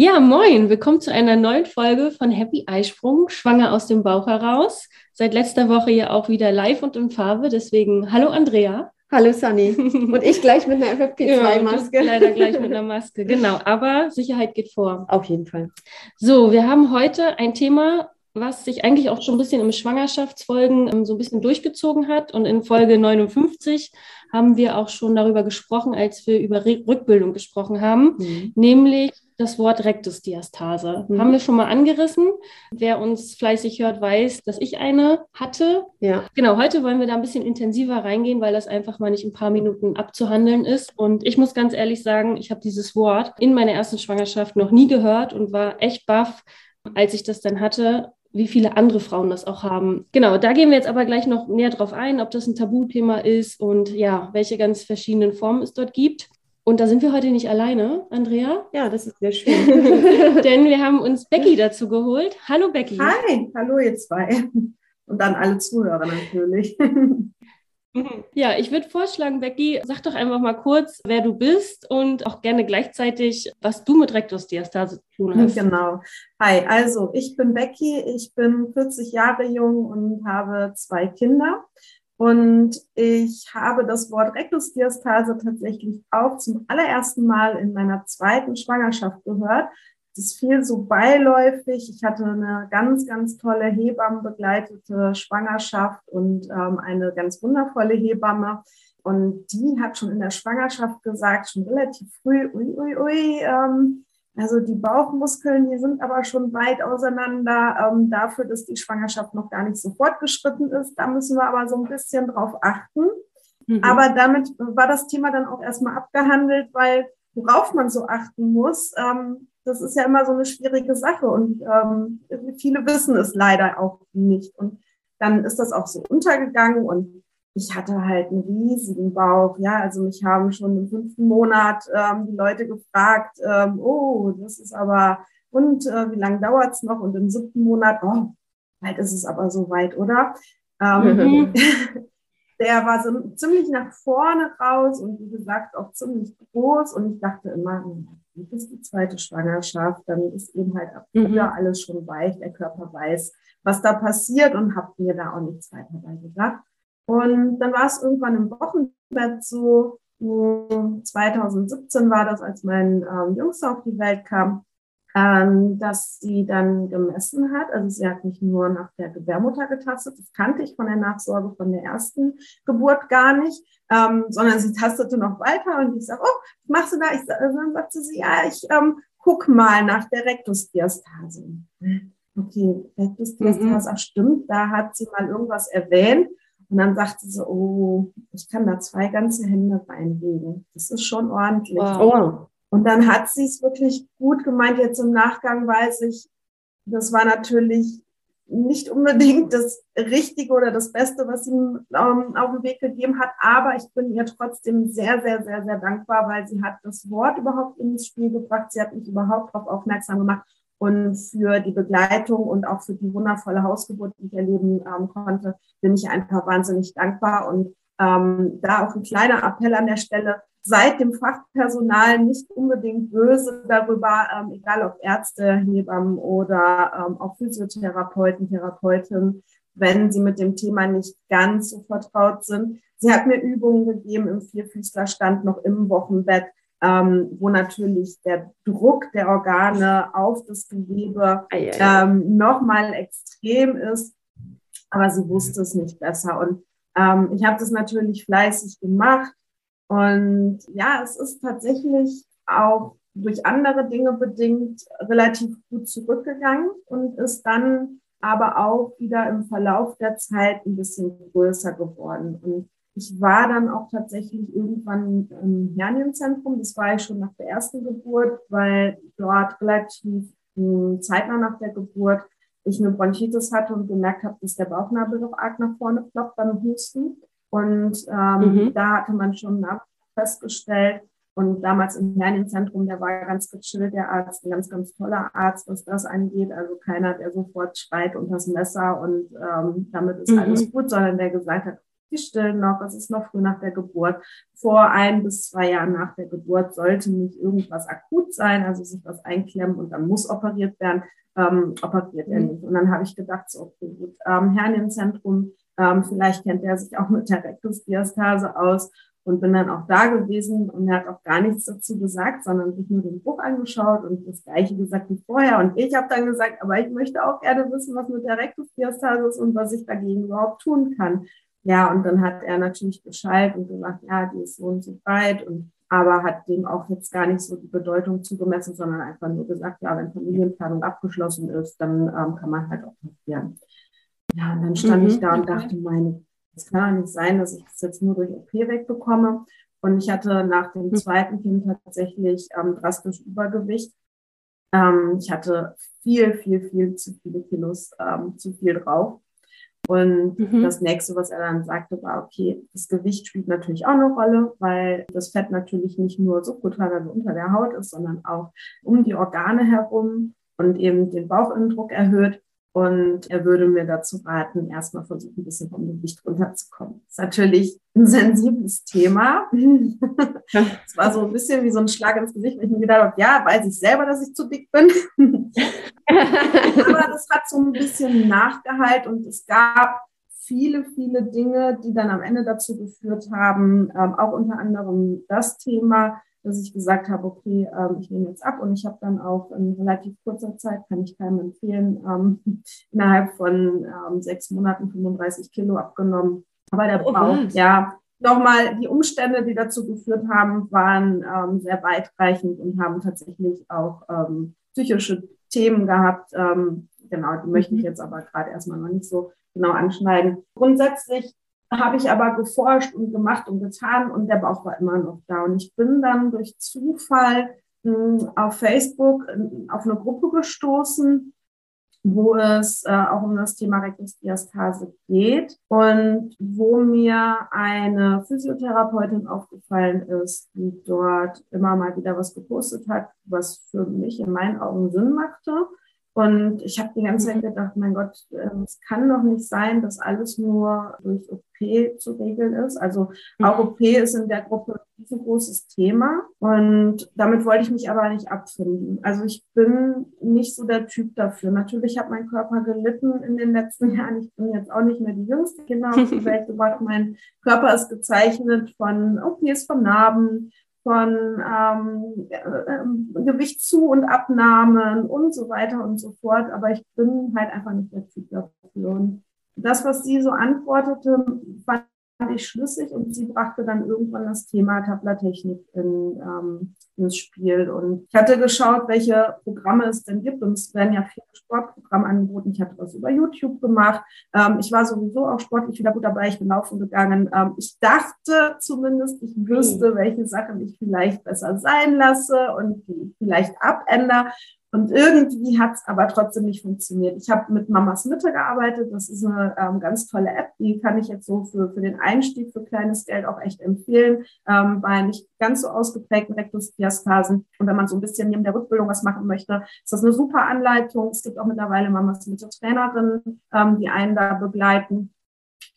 Ja, moin, willkommen zu einer neuen Folge von Happy Eisprung, schwanger aus dem Bauch heraus. Seit letzter Woche ja auch wieder live und in Farbe, deswegen hallo Andrea. Hallo Sunny. Und ich gleich mit einer Ja, FFP2-Maske. du Leider gleich mit einer Maske, genau, aber Sicherheit geht vor. Auf jeden Fall. So, wir haben heute ein Thema, was sich eigentlich auch schon ein bisschen im Schwangerschaftsfolgen ähm, so ein bisschen durchgezogen hat. Und in Folge 59 haben wir auch schon darüber gesprochen, als wir über Re Rückbildung gesprochen haben. Mhm. nämlich das Wort Rektusdiastase. Mhm. Haben wir schon mal angerissen. Wer uns fleißig hört, weiß, dass ich eine hatte. Ja. Genau, heute wollen wir da ein bisschen intensiver reingehen, weil das einfach mal nicht in ein paar Minuten abzuhandeln ist. Und ich muss ganz ehrlich sagen, ich habe dieses Wort in meiner ersten Schwangerschaft noch nie gehört und war echt baff, als ich das dann hatte, wie viele andere Frauen das auch haben. Genau, da gehen wir jetzt aber gleich noch näher drauf ein, ob das ein Tabuthema ist und ja, welche ganz verschiedenen Formen es dort gibt. Und da sind wir heute nicht alleine, Andrea, Ja, das ist sehr schön. denn wir haben uns Becky dazu geholt. Hallo Becky. Hi, hallo ihr zwei. Und dann alle Zuhörer natürlich. Ja, ich würde vorschlagen, Becky, sag doch einfach mal kurz, wer du bist und auch gerne gleichzeitig, was du mit Rektusdiastase zu tun hast. genau. Hi, also ich bin Becky, ich bin 40 Jahre jung und habe zwei Kinder. Und ich habe das Wort Rektusdiastase tatsächlich auch zum allerersten Mal in meiner zweiten Schwangerschaft gehört. Das fiel so beiläufig. Ich hatte eine ganz, ganz tolle Hebammenbegleitete Schwangerschaft und ähm, eine ganz wundervolle Hebamme. Und die hat schon in der Schwangerschaft gesagt, schon relativ früh, ui, ui, ui, ähm, also die Bauchmuskeln, die sind aber schon weit auseinander ähm, dafür, dass die Schwangerschaft noch gar nicht so fortgeschritten ist. Da müssen wir aber so ein bisschen drauf achten. Mhm. Aber damit war das Thema dann auch erstmal abgehandelt, weil worauf man so achten muss, ähm, das ist ja immer so eine schwierige Sache und ähm, viele wissen es leider auch nicht. Und dann ist das auch so untergegangen und ich hatte halt einen riesigen Bauch. Ja, also mich haben schon im fünften Monat ähm, die Leute gefragt, ähm, oh, das ist aber, und äh, wie lange dauert's noch? Und im siebten Monat, oh, bald ist es aber so weit, oder? Ähm, Mhm. der war so ziemlich nach vorne raus und wie gesagt auch ziemlich groß. Und ich dachte immer, ist die zweite Schwangerschaft, dann ist eben halt ab Mhm. früher alles schon weich, der Körper weiß, was da passiert und habe mir da auch nichts weiter bei gedacht. Und dann war es irgendwann im Wochenbett so, mh, 2017 war das, als mein ähm, Jüngster auf die Welt kam, ähm, dass sie dann gemessen hat. Also sie hat nicht nur nach der Gebärmutter getastet, das kannte ich von der Nachsorge von der ersten Geburt gar nicht, ähm, sondern sie tastete noch weiter und ich sage, oh, was machst du da? Ich, sag- dann sagte sie, ja, ich ähm, guck mal nach der Rektusdiastase. Okay, Rektusdiastase, ach stimmt, da hat sie mal irgendwas erwähnt. Und dann sagte sie, oh, ich kann da zwei ganze Hände reinlegen. Das ist schon ordentlich. Wow. Oh, Und dann hat sie es wirklich gut gemeint. Jetzt im Nachgang weiß ich, das war natürlich nicht unbedingt das Richtige oder das Beste, was sie ähm, auf den Weg gegeben hat. Aber ich bin ihr trotzdem sehr, sehr, sehr, sehr dankbar, weil sie hat das Wort überhaupt ins Spiel gebracht. Sie hat mich überhaupt darauf aufmerksam gemacht und für die Begleitung und auch für die wundervolle Hausgeburt, die ich erleben ähm, konnte, bin ich einfach wahnsinnig dankbar. Und ähm, da auch ein kleiner Appell an der Stelle, seid dem Fachpersonal nicht unbedingt böse darüber, ähm, egal ob Ärzte, Hebammen oder ähm, auch Physiotherapeuten, Therapeutinnen, wenn sie mit dem Thema nicht ganz so vertraut sind. Sie hat mir Übungen gegeben im Vierfüßlerstand noch im Wochenbett, ähm, wo natürlich der Druck der Organe auf das Gewebe ähm, nochmal extrem ist. Aber sie wusste es nicht besser. Und ähm, ich habe das natürlich fleißig gemacht. Und ja, es ist tatsächlich auch durch andere Dinge bedingt relativ gut zurückgegangen und ist dann aber auch wieder im Verlauf der Zeit ein bisschen größer geworden. Und Ich war dann auch tatsächlich irgendwann im Hernienzentrum. Das war ich schon nach der ersten Geburt, weil dort relativ zeitnah nach der Geburt ich eine Bronchitis hatte und gemerkt habe, dass der Bauchnabel doch arg nach vorne ploppt beim Husten. Und ähm, mhm. da hatte man schon festgestellt, und damals im Hernienzentrum, der war ganz gechillt, der Arzt, ein ganz, ganz toller Arzt, was das angeht. Also keiner, der sofort schreit unter das Messer und ähm, damit ist mhm. alles gut, sondern der gesagt hat, die stillen noch, es ist noch früh nach der Geburt. Vor ein bis zwei Jahren nach der Geburt sollte nicht irgendwas akut sein, also sich was einklemmen und dann muss operiert werden, ähm, operiert er mhm. nicht. Und dann habe ich gedacht, so, okay, gut, ähm, Hernienzentrum, ähm, vielleicht kennt er sich auch mit der Rektusdiastase aus und bin dann auch da gewesen und er hat auch gar nichts dazu gesagt, sondern sich nur den Buch angeschaut und das gleiche gesagt wie vorher. Und ich habe dann gesagt, aber ich möchte auch gerne wissen, was mit der Rektusdiastase ist und was ich dagegen überhaupt tun kann. Ja, und dann hat er natürlich Bescheid und gesagt, ja, die ist so und so breit und aber hat dem auch jetzt gar nicht so die Bedeutung zugemessen, sondern einfach nur gesagt, ja, wenn Familienplanung abgeschlossen ist, dann ähm, kann man halt auch passieren. Ja, und dann stand mhm, ich da und dachte, meine es kann auch nicht sein, dass ich das jetzt nur durch OP wegbekomme. Und ich hatte nach dem hm. zweiten Kind tatsächlich ähm, drastisch Übergewicht. Ähm, ich hatte viel, viel, viel zu viele Kilos, ähm, zu viel drauf. Und mhm. das nächste, was er dann sagte, war, okay, das Gewicht spielt natürlich auch eine Rolle, weil das Fett natürlich nicht nur subkutan, also unter der Haut ist, sondern auch um die Organe herum und eben den Bauchinndruck erhöht. Und er würde mir dazu raten, erstmal versuchen, ein bisschen vom Gewicht runterzukommen. Das ist natürlich ein sensibles Thema. Es war so ein bisschen wie so ein Schlag ins Gesicht, wenn ich mir gedacht habe, ja, weiß ich selber, dass ich zu dick bin. Aber das hat so ein bisschen Nachgehalt und es gab viele, viele Dinge, die dann am Ende dazu geführt haben, ähm, auch unter anderem das Thema, dass ich gesagt habe, okay, ähm, ich nehme jetzt ab und ich habe dann auch in relativ kurzer Zeit, kann ich keinem empfehlen, ähm, innerhalb von ähm, sechs Monaten 35 Kilo abgenommen. Aber der oh, Bauch, was? ja, nochmal, die Umstände, die dazu geführt haben, waren ähm, sehr weitreichend und haben tatsächlich auch ähm, psychische Themen gehabt. Ähm, genau, die möchte ich mhm. jetzt aber gerade erstmal noch nicht so genau anschneiden. Grundsätzlich habe ich aber geforscht und gemacht und getan und der Bauch war immer noch da. Und ich bin dann durch Zufall mh, hm, auf Facebook hm, auf eine Gruppe gestoßen, wo es äh, auch um das Thema Rektusdiastase geht und wo mir eine Physiotherapeutin aufgefallen ist, die dort immer mal wieder was gepostet hat, was für mich in meinen Augen Sinn machte. Und ich habe die ganze Zeit gedacht, mein Gott, ähm, es kann doch nicht sein, dass alles nur durch OP zu regeln ist. Also auch mhm. OP ist in der Gruppe ein großes Thema. Und damit wollte ich mich aber nicht abfinden. Also ich bin nicht so der Typ dafür. Natürlich hat mein Körper gelitten in den letzten Jahren. Ich bin jetzt auch nicht mehr die jüngste Kinder auf die Welt gebracht. Mein Körper ist gezeichnet von OPs, von Narben, von ähm, äh, Gewicht zu und Abnahmen und so weiter und so fort. Aber ich bin halt einfach nicht der Typ dafür. Und das, was sie so antwortete, fand ich schlüssig und sie brachte dann irgendwann das Thema Tablertechnik in, ähm, ins Spiel. Und ich hatte geschaut, welche Programme es denn gibt. Und es werden ja viele Sportprogramme angeboten. Ich hatte was über YouTube gemacht. Ähm, ich war sowieso auch sportlich wieder gut dabei. Ich bin laufen gegangen. Ähm, ich dachte zumindest, ich wüsste, welche Sachen ich vielleicht besser sein lasse und die ich vielleicht abändere. Und irgendwie hat es aber trotzdem nicht funktioniert. Ich habe mit Mamas Mitte gearbeitet. Das ist eine ähm, ganz tolle App. Die kann ich jetzt so für, für den Einstieg für kleines Geld auch echt empfehlen. Ähm, bei nicht ganz so ausgeprägten Rektusdiastasen. Und wenn man so ein bisschen neben der Rückbildung was machen möchte, ist das eine super Anleitung. Es gibt auch mittlerweile Mamas Mitte Trainerinnen, ähm, die einen da begleiten.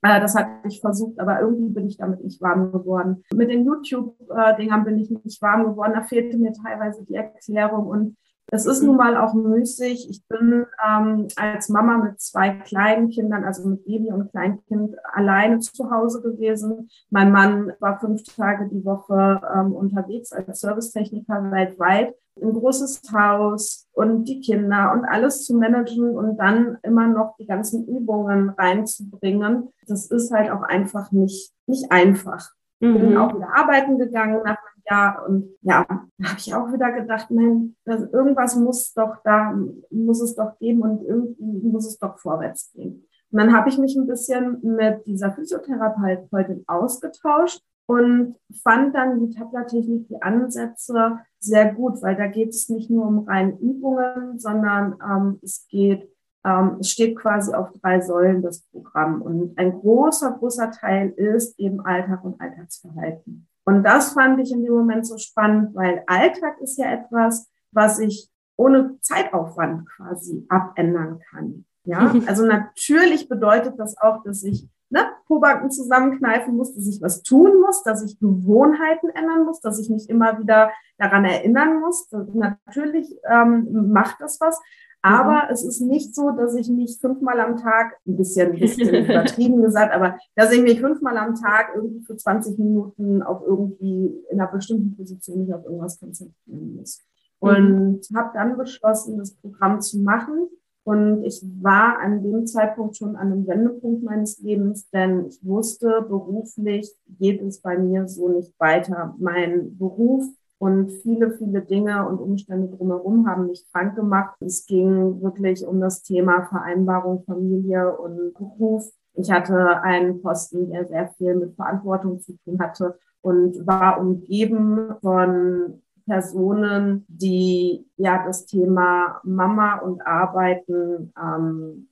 Äh, das hatte ich versucht, aber irgendwie bin ich damit nicht warm geworden. Mit den YouTube-Dingern bin ich nicht warm geworden. Da fehlte mir teilweise die Erklärung und es ist nun mal auch müßig. Ich bin ähm, als Mama mit zwei kleinen Kindern, also mit Baby und Kleinkind, alleine zu Hause gewesen. Mein Mann war fünf Tage die Woche ähm, unterwegs als Servicetechniker weltweit. Ein großes Haus und die Kinder und alles zu managen und dann immer noch die ganzen Übungen reinzubringen. Das ist halt auch einfach nicht, nicht einfach. Mhm. Bin auch wieder arbeiten gegangen nach Jahr. Und ja, da habe ich auch wieder gedacht, nein, irgendwas muss doch da, muss es doch geben und irgendwie muss es doch vorwärts gehen. Und dann habe ich mich ein bisschen mit dieser Physiotherapeutin ausgetauscht und fand dann die Tabla-Technik, die Ansätze sehr gut, weil da geht es nicht nur um reine Übungen, sondern ähm, es geht, ähm, es steht quasi auf drei Säulen das Programm. Und ein großer, großer Teil ist eben Alltag und Alltagsverhalten. Und das fand ich in dem Moment so spannend, weil Alltag ist ja etwas, was ich ohne Zeitaufwand quasi abändern kann. Ja, also natürlich bedeutet das auch, dass ich ne, Pobacken zusammenkneifen muss, dass ich was tun muss, dass ich Gewohnheiten ändern muss, dass ich mich immer wieder daran erinnern muss. Natürlich ähm, macht das was, aber mhm. es ist nicht so, dass ich mich fünfmal am Tag, ein bisschen, ein bisschen übertrieben gesagt, aber dass ich mich fünfmal am Tag irgendwie für 20 Minuten auf irgendwie in einer bestimmten Position mich auf irgendwas konzentrieren muss. Mhm. Und mhm. habe dann beschlossen, das Programm zu machen. Und ich war an dem Zeitpunkt schon an einem Wendepunkt meines Lebens, denn ich wusste, beruflich geht es bei mir so nicht weiter. Mein Beruf und viele, viele Dinge und Umstände drumherum haben mich krank gemacht. Es ging wirklich um das Thema Vereinbarung Familie und Beruf. Ich hatte einen Posten, der sehr viel mit Verantwortung zu tun hatte und war umgeben von Personen, die ja das Thema Mama und Arbeiten ähm,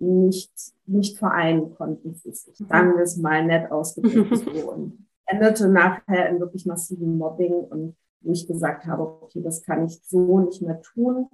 nicht, nicht vereinen konnten. Sagen wir es mal nett ausgedrückt so. Und endete nachher in wirklich massiven Mobbing und wo ich gesagt habe, okay, das kann ich so nicht mehr tun.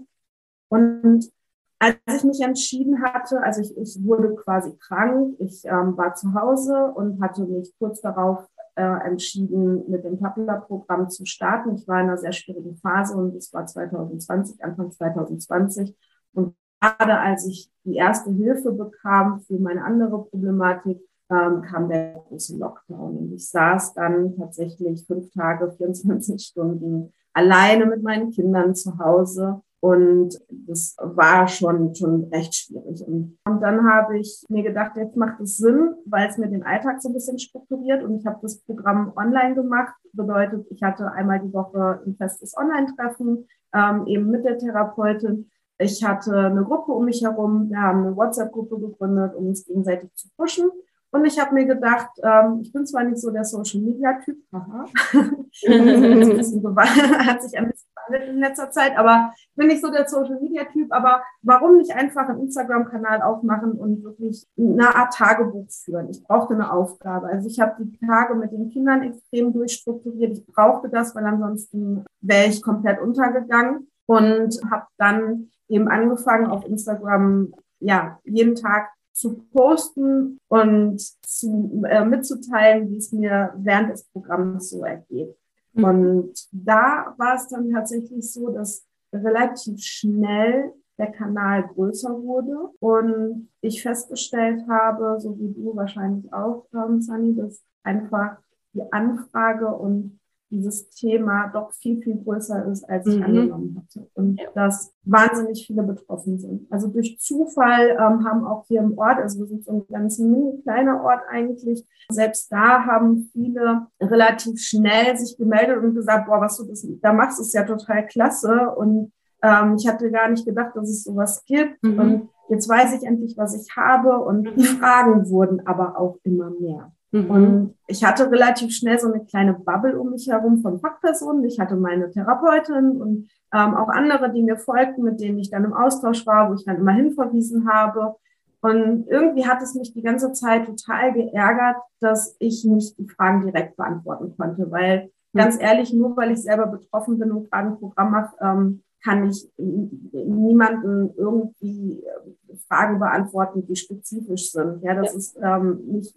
Und als ich mich entschieden hatte, also ich, ich wurde quasi krank, ich ähm, war zu Hause und hatte mich kurz darauf äh, entschieden, mit dem Tapula-Programm zu starten. Ich war in einer sehr schwierigen Phase und es war 2020, Anfang 2020. Und gerade als ich die erste Hilfe bekam für meine andere Problematik, ähm, kam der große Lockdown. Und ich saß dann tatsächlich fünf Tage, 24 Stunden alleine mit meinen Kindern zu Hause. Und das war schon, schon recht schwierig. Und, dann habe ich mir gedacht, jetzt macht es Sinn, weil es mir den Alltag so ein bisschen strukturiert. Und ich habe das Programm online gemacht. Bedeutet, ich hatte einmal die Woche ein festes Online-Treffen, ähm, eben mit der Therapeutin. Ich hatte eine Gruppe um mich herum. Wir haben eine WhatsApp-Gruppe gegründet, um uns gegenseitig zu pushen. Und ich habe mir gedacht, ähm, ich bin zwar nicht so der Social Media Typ, haha, hat sich ein bisschen gewandelt in letzter Zeit, aber ich bin nicht so der Social Media Typ, aber warum nicht einfach einen Instagram-Kanal aufmachen und wirklich eine Art Tagebuch führen? Ich brauchte eine Aufgabe. Also ich habe die Tage mit den Kindern extrem durchstrukturiert. Ich brauchte das, weil ansonsten wäre ich komplett untergegangen und habe dann eben angefangen auf Instagram ja jeden Tag zu posten und zu, äh, mitzuteilen, wie es mir während des Programms so ergeht. Mhm. Und da war es dann tatsächlich so, dass relativ schnell der Kanal größer wurde und ich festgestellt habe, so wie du wahrscheinlich auch, ähm, Sunny, dass einfach die Anfrage und dieses Thema doch viel, viel größer ist, als ich mhm. angenommen hatte. Und ja. dass wahnsinnig viele betroffen sind. Also durch Zufall ähm, haben auch hier im Ort, also wir sind so ein ganz mini kleiner Ort eigentlich, selbst da haben viele relativ schnell sich gemeldet und gesagt, boah, was du das, da machst, ist ja total klasse. Und ähm, ich hatte gar nicht gedacht, dass es sowas gibt. Mhm. Und jetzt weiß ich endlich, was ich habe. Und die mhm. Fragen wurden aber auch immer mehr. Mhm. Und ich hatte relativ schnell so eine kleine Bubble um mich herum von Fachpersonen. Ich hatte meine Therapeutin und ähm, auch andere, die mir folgten, mit denen ich dann im Austausch war, wo ich dann immer hinverwiesen habe. Und irgendwie hat es mich die ganze Zeit total geärgert, dass ich nicht die Fragen direkt beantworten konnte, weil mhm. ganz ehrlich, nur weil ich selber betroffen bin und gerade ein Programm mache, ähm, kann ich niemanden irgendwie äh, Fragen beantworten, die spezifisch sind. Ja, das ja. ist ähm, nicht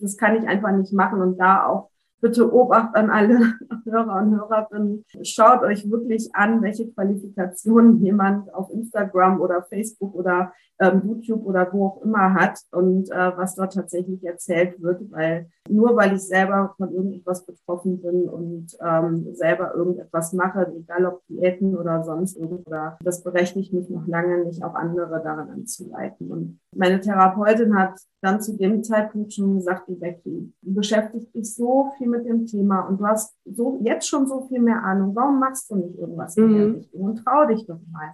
das kann ich einfach nicht machen und da auch bitte Obacht an alle Hörer und Hörerinnen. Schaut euch wirklich an, welche Qualifikationen jemand auf Instagram oder Facebook oder ähm, YouTube oder wo auch immer hat und äh, was dort tatsächlich erzählt wird, weil nur weil ich selber von irgendetwas betroffen bin und ähm, selber irgendetwas mache, egal ob Diäten oder sonst irgendwas, das berechtigt mich noch lange nicht, auch andere daran anzuleiten. Und meine Therapeutin hat dann zu dem Zeitpunkt schon gesagt, Becky, du beschäftigst dich so viel mit dem Thema und du hast so jetzt schon so viel mehr Ahnung. Warum machst du nicht irgendwas in der mhm. Richtung? Und trau dich doch mal.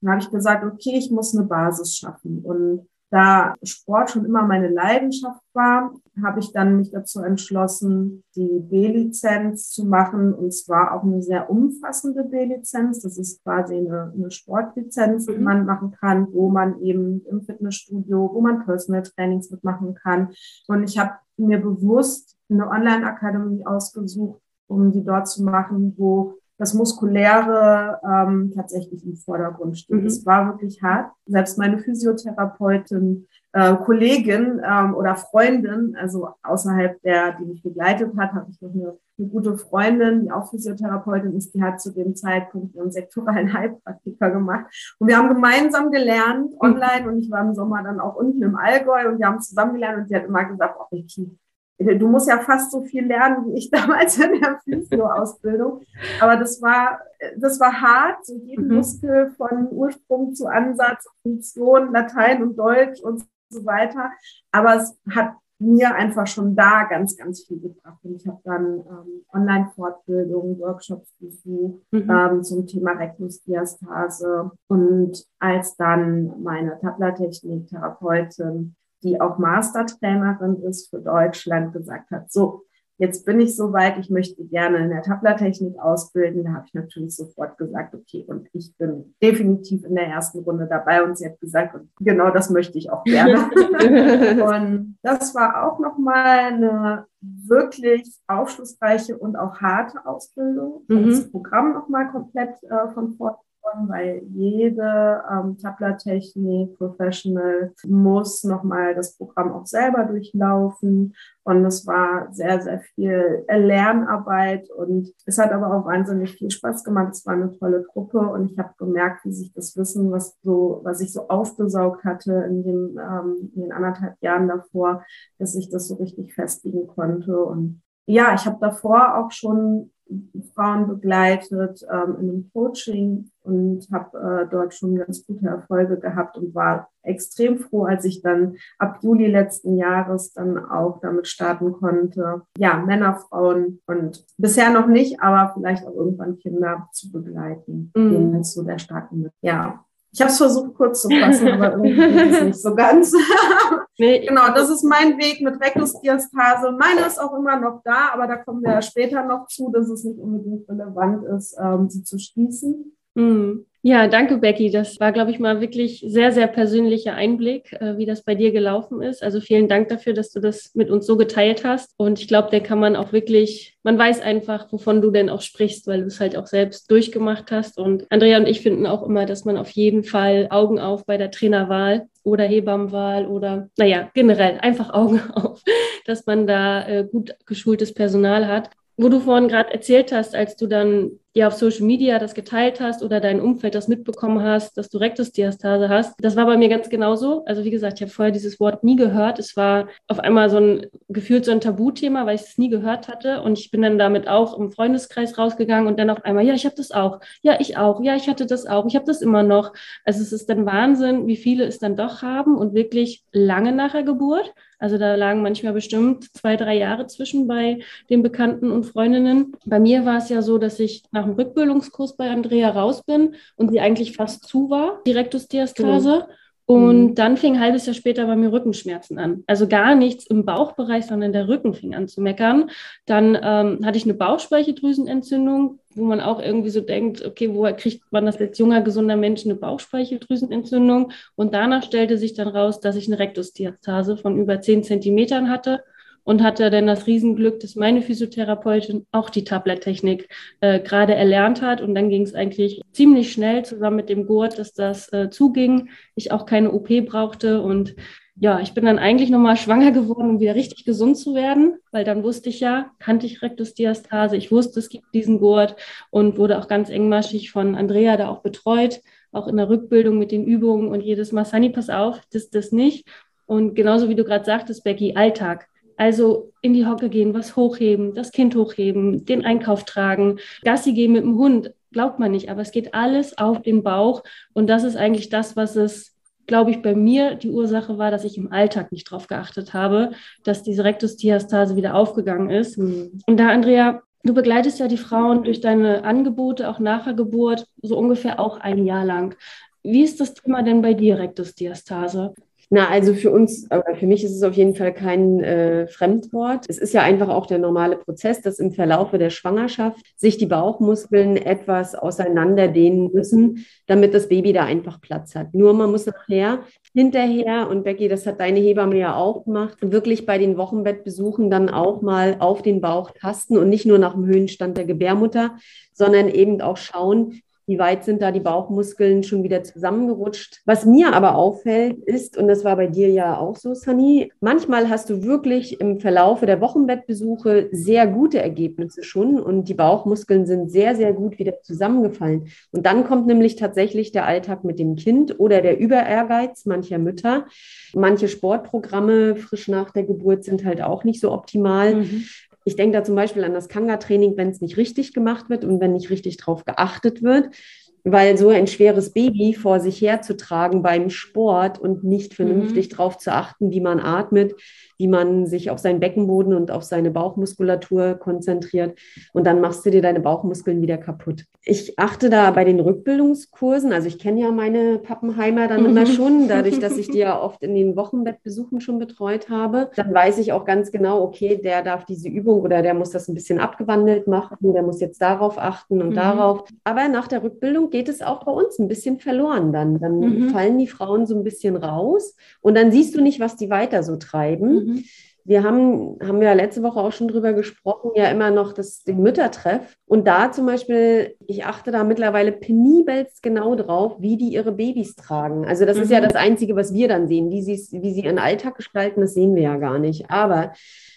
Dann habe ich gesagt, okay, ich muss eine Basis schaffen. Und Da Sport schon immer meine Leidenschaft war, habe ich dann mich dazu entschlossen, die B-Lizenz zu machen und zwar auch eine sehr umfassende B-Lizenz. Das ist quasi eine, eine Sportlizenz, die mhm. man machen kann, wo man eben im Fitnessstudio, wo man Personal Trainings mitmachen kann. Und ich habe mir bewusst eine Online-Akademie ausgesucht, um die dort zu machen, wo das Muskuläre ähm, tatsächlich im Vordergrund steht. Mhm. Es war wirklich hart. Selbst meine Physiotherapeutin, äh, Kollegin ähm, oder Freundin, also außerhalb der, die mich begleitet hat, habe ich noch eine, eine, gute Freundin, die auch Physiotherapeutin ist, die hat zu dem Zeitpunkt ihren sektoralen Heilpraktiker gemacht. Und wir haben gemeinsam gelernt mhm. online und ich war im Sommer dann auch unten im Allgäu und wir haben zusammen gelernt und sie hat immer gesagt, oh, ich Du musst ja fast so viel lernen wie ich damals in der Physio-Ausbildung. Aber das war, das war hart, so jeden mhm. Muskel von Ursprung zu Ansatz, Funktion, Latein und Deutsch und so weiter. Aber es hat mir einfach schon da ganz, ganz viel gebracht. Und ich habe dann ähm, Online-Fortbildungen, Workshops besucht mhm. ähm, zum Thema Rektusdiastase. Und als dann meine Tablertechnik-Therapeutin die auch Mastertrainerin ist für Deutschland, gesagt hat, so, jetzt bin ich soweit, ich möchte gerne in der Tablertechnik ausbilden. Da habe ich natürlich sofort gesagt, okay, und ich bin definitiv in der ersten Runde dabei. Und sie hat gesagt, genau das möchte ich auch gerne. und das war auch nochmal eine wirklich aufschlussreiche und auch harte Ausbildung. Mhm. Das Programm nochmal komplett äh, von vorne weil jede ähm, Tablertechnik Professional muss nochmal das Programm auch selber durchlaufen. Und es war sehr, sehr viel Lernarbeit und es hat aber auch wahnsinnig viel Spaß gemacht. Es war eine tolle Gruppe und ich habe gemerkt, wie sich das Wissen, was so, was ich so aufgesaugt hatte in, dem, ähm, in den anderthalb Jahren davor, dass ich das so richtig festigen konnte. Und ja, ich habe davor auch schon Frauen begleitet ähm, in einem Coaching und habe äh, dort schon ganz gute Erfolge gehabt und war extrem froh, als ich dann ab Juli letzten Jahres dann auch damit starten konnte, ja, Männer, Frauen und bisher noch nicht, aber vielleicht auch irgendwann Kinder zu begleiten. Mhm. Denen so der Starten Ja, ich habe es versucht kurz zu fassen, aber irgendwie ist es nicht so ganz. nee. Genau, das ist mein Weg mit Rektusdiastase. Meine ist auch immer noch da, aber da kommen wir ja später noch zu, dass es nicht unbedingt relevant ist, ähm, sie zu schließen. Mhm. Ja, danke, Becky. Das war, glaube ich, mal wirklich sehr, sehr persönlicher Einblick, äh, wie das bei dir gelaufen ist. Also vielen Dank dafür, dass du das mit uns so geteilt hast. Und ich glaube, der kann man auch wirklich, man weiß einfach, wovon du denn auch sprichst, weil du es halt auch selbst durchgemacht hast. Und Andrea und ich finden auch immer, dass man auf jeden Fall Augen auf bei der Trainerwahl oder Hebammenwahl oder, naja, generell einfach Augen auf, dass man da äh, gut geschultes Personal hat wo du vorhin gerade erzählt hast, als du dann ja auf Social Media das geteilt hast oder dein Umfeld das mitbekommen hast, dass du Rektusdiastase hast. Das war bei mir ganz genauso. Also wie gesagt, ich habe vorher dieses Wort nie gehört. Es war auf einmal so ein gefühlt so ein Tabuthema, weil ich es nie gehört hatte. Und ich bin dann damit auch im Freundeskreis rausgegangen und dann auf einmal, ja, ich habe das auch. Ja, ich auch. Ja, ich hatte das auch. Ich habe das immer noch. Also es ist dann Wahnsinn, wie viele es dann doch haben und wirklich lange nach der Geburt. Also da lagen manchmal bestimmt zwei, drei Jahre zwischen bei den Bekannten und Freundinnen. Bei mir war es ja so, dass ich nach dem Rückbildungskurs bei Andrea raus bin und sie eigentlich fast zu war, die Rektusdiastase. Genau. Und mhm. dann fing ein halbes Jahr später bei mir Rückenschmerzen an. Also gar nichts im Bauchbereich, sondern der Rücken fing an zu meckern. Dann ähm, hatte ich eine Bauchspeicheldrüsenentzündung, wo man auch irgendwie so denkt, okay, woher kriegt man das als junger, gesunder Mensch eine Bauchspeicheldrüsenentzündung? Und danach stellte sich dann raus, dass ich eine Rektusdiastase von über 10 Zentimetern hatte und hatte dann das Riesenglück, dass meine Physiotherapeutin auch die Tablettechnik äh, gerade erlernt hat. Und dann ging es eigentlich ziemlich schnell zusammen mit dem Gurt, dass das äh, zuging, ich auch keine OP brauchte und ja, ich bin dann eigentlich nochmal schwanger geworden, um wieder richtig gesund zu werden, weil dann wusste ich ja, kannte ich Rektusdiastase, ich wusste, es gibt diesen Gurt und wurde auch ganz engmaschig von Andrea da auch betreut, auch in der Rückbildung mit den Übungen und jedes Mal, Sunny, pass auf, das, das nicht. Und genauso wie du gerade sagtest, Becky, Alltag. Also in die Hocke gehen, was hochheben, das Kind hochheben, den Einkauf tragen, Gassi gehen mit dem Hund, glaubt man nicht, aber es geht alles auf den Bauch und das ist eigentlich das, was es, glaube ich, bei mir die Ursache war, dass ich im Alltag nicht drauf geachtet habe, dass diese Rektusdiastase wieder aufgegangen ist. Mhm. Und da, Andrea, du begleitest ja die Frauen durch deine Angebote, auch nach der Geburt, so ungefähr auch ein Jahr lang. Wie ist das Thema denn bei dir, Rektusdiastase? Na, also für uns, aber für mich ist es auf jeden Fall kein äh, Fremdwort. Es ist ja einfach auch der normale Prozess, dass im Verlaufe der Schwangerschaft sich die Bauchmuskeln etwas auseinanderdehnen müssen, damit das Baby da einfach Platz hat. Nur man muss nachher hinterher, und Becky, das hat deine Hebamme ja auch gemacht, wirklich bei den Wochenbettbesuchen dann auch mal auf den Bauch tasten und nicht nur nach dem Höhenstand der Gebärmutter, sondern eben auch schauen, wie weit sind da die Bauchmuskeln schon wieder zusammengerutscht? Was mir aber auffällt, ist, und das war bei dir ja auch so, Sunny, manchmal hast du wirklich im Verlaufe der Wochenbettbesuche sehr gute Ergebnisse schon und die Bauchmuskeln sind sehr, sehr gut wieder zusammengefallen. Und dann kommt nämlich tatsächlich der Alltag mit dem Kind oder der Überehrgeiz mancher Mütter. Manche Sportprogramme frisch nach der Geburt sind halt auch nicht so optimal. Mhm. Ich denke da zum Beispiel an das Kanga-Training, wenn es nicht richtig gemacht wird und wenn nicht richtig drauf geachtet wird, weil so ein schweres Baby vor sich herzutragen beim Sport und nicht vernünftig mhm. darauf zu achten, wie man atmet, wie man sich auf seinen Beckenboden und auf seine Bauchmuskulatur konzentriert. Und dann machst du dir deine Bauchmuskeln wieder kaputt. Ich achte da bei den Rückbildungskursen, also ich kenne ja meine Pappenheimer dann immer schon, dadurch, dass ich die ja oft in den Wochenbettbesuchen schon betreut habe. Dann weiß ich auch ganz genau, okay, der darf diese Übung oder der muss das ein bisschen abgewandelt machen, der muss jetzt darauf achten und mhm. darauf. Aber nach der Rückbildung geht es auch bei uns ein bisschen verloren dann. Dann mhm. fallen die Frauen so ein bisschen raus und dann siehst du nicht, was die weiter so treiben. Mhm. Wir haben, haben ja letzte Woche auch schon drüber gesprochen, ja immer noch das, den Müttertreff. Und da zum Beispiel, ich achte da mittlerweile penibelst genau drauf, wie die ihre Babys tragen. Also das mhm. ist ja mhm. das Einzige, was wir dann sehen. Wie sie, wie sie ihren Alltag gestalten, das sehen wir ja gar nicht. Aber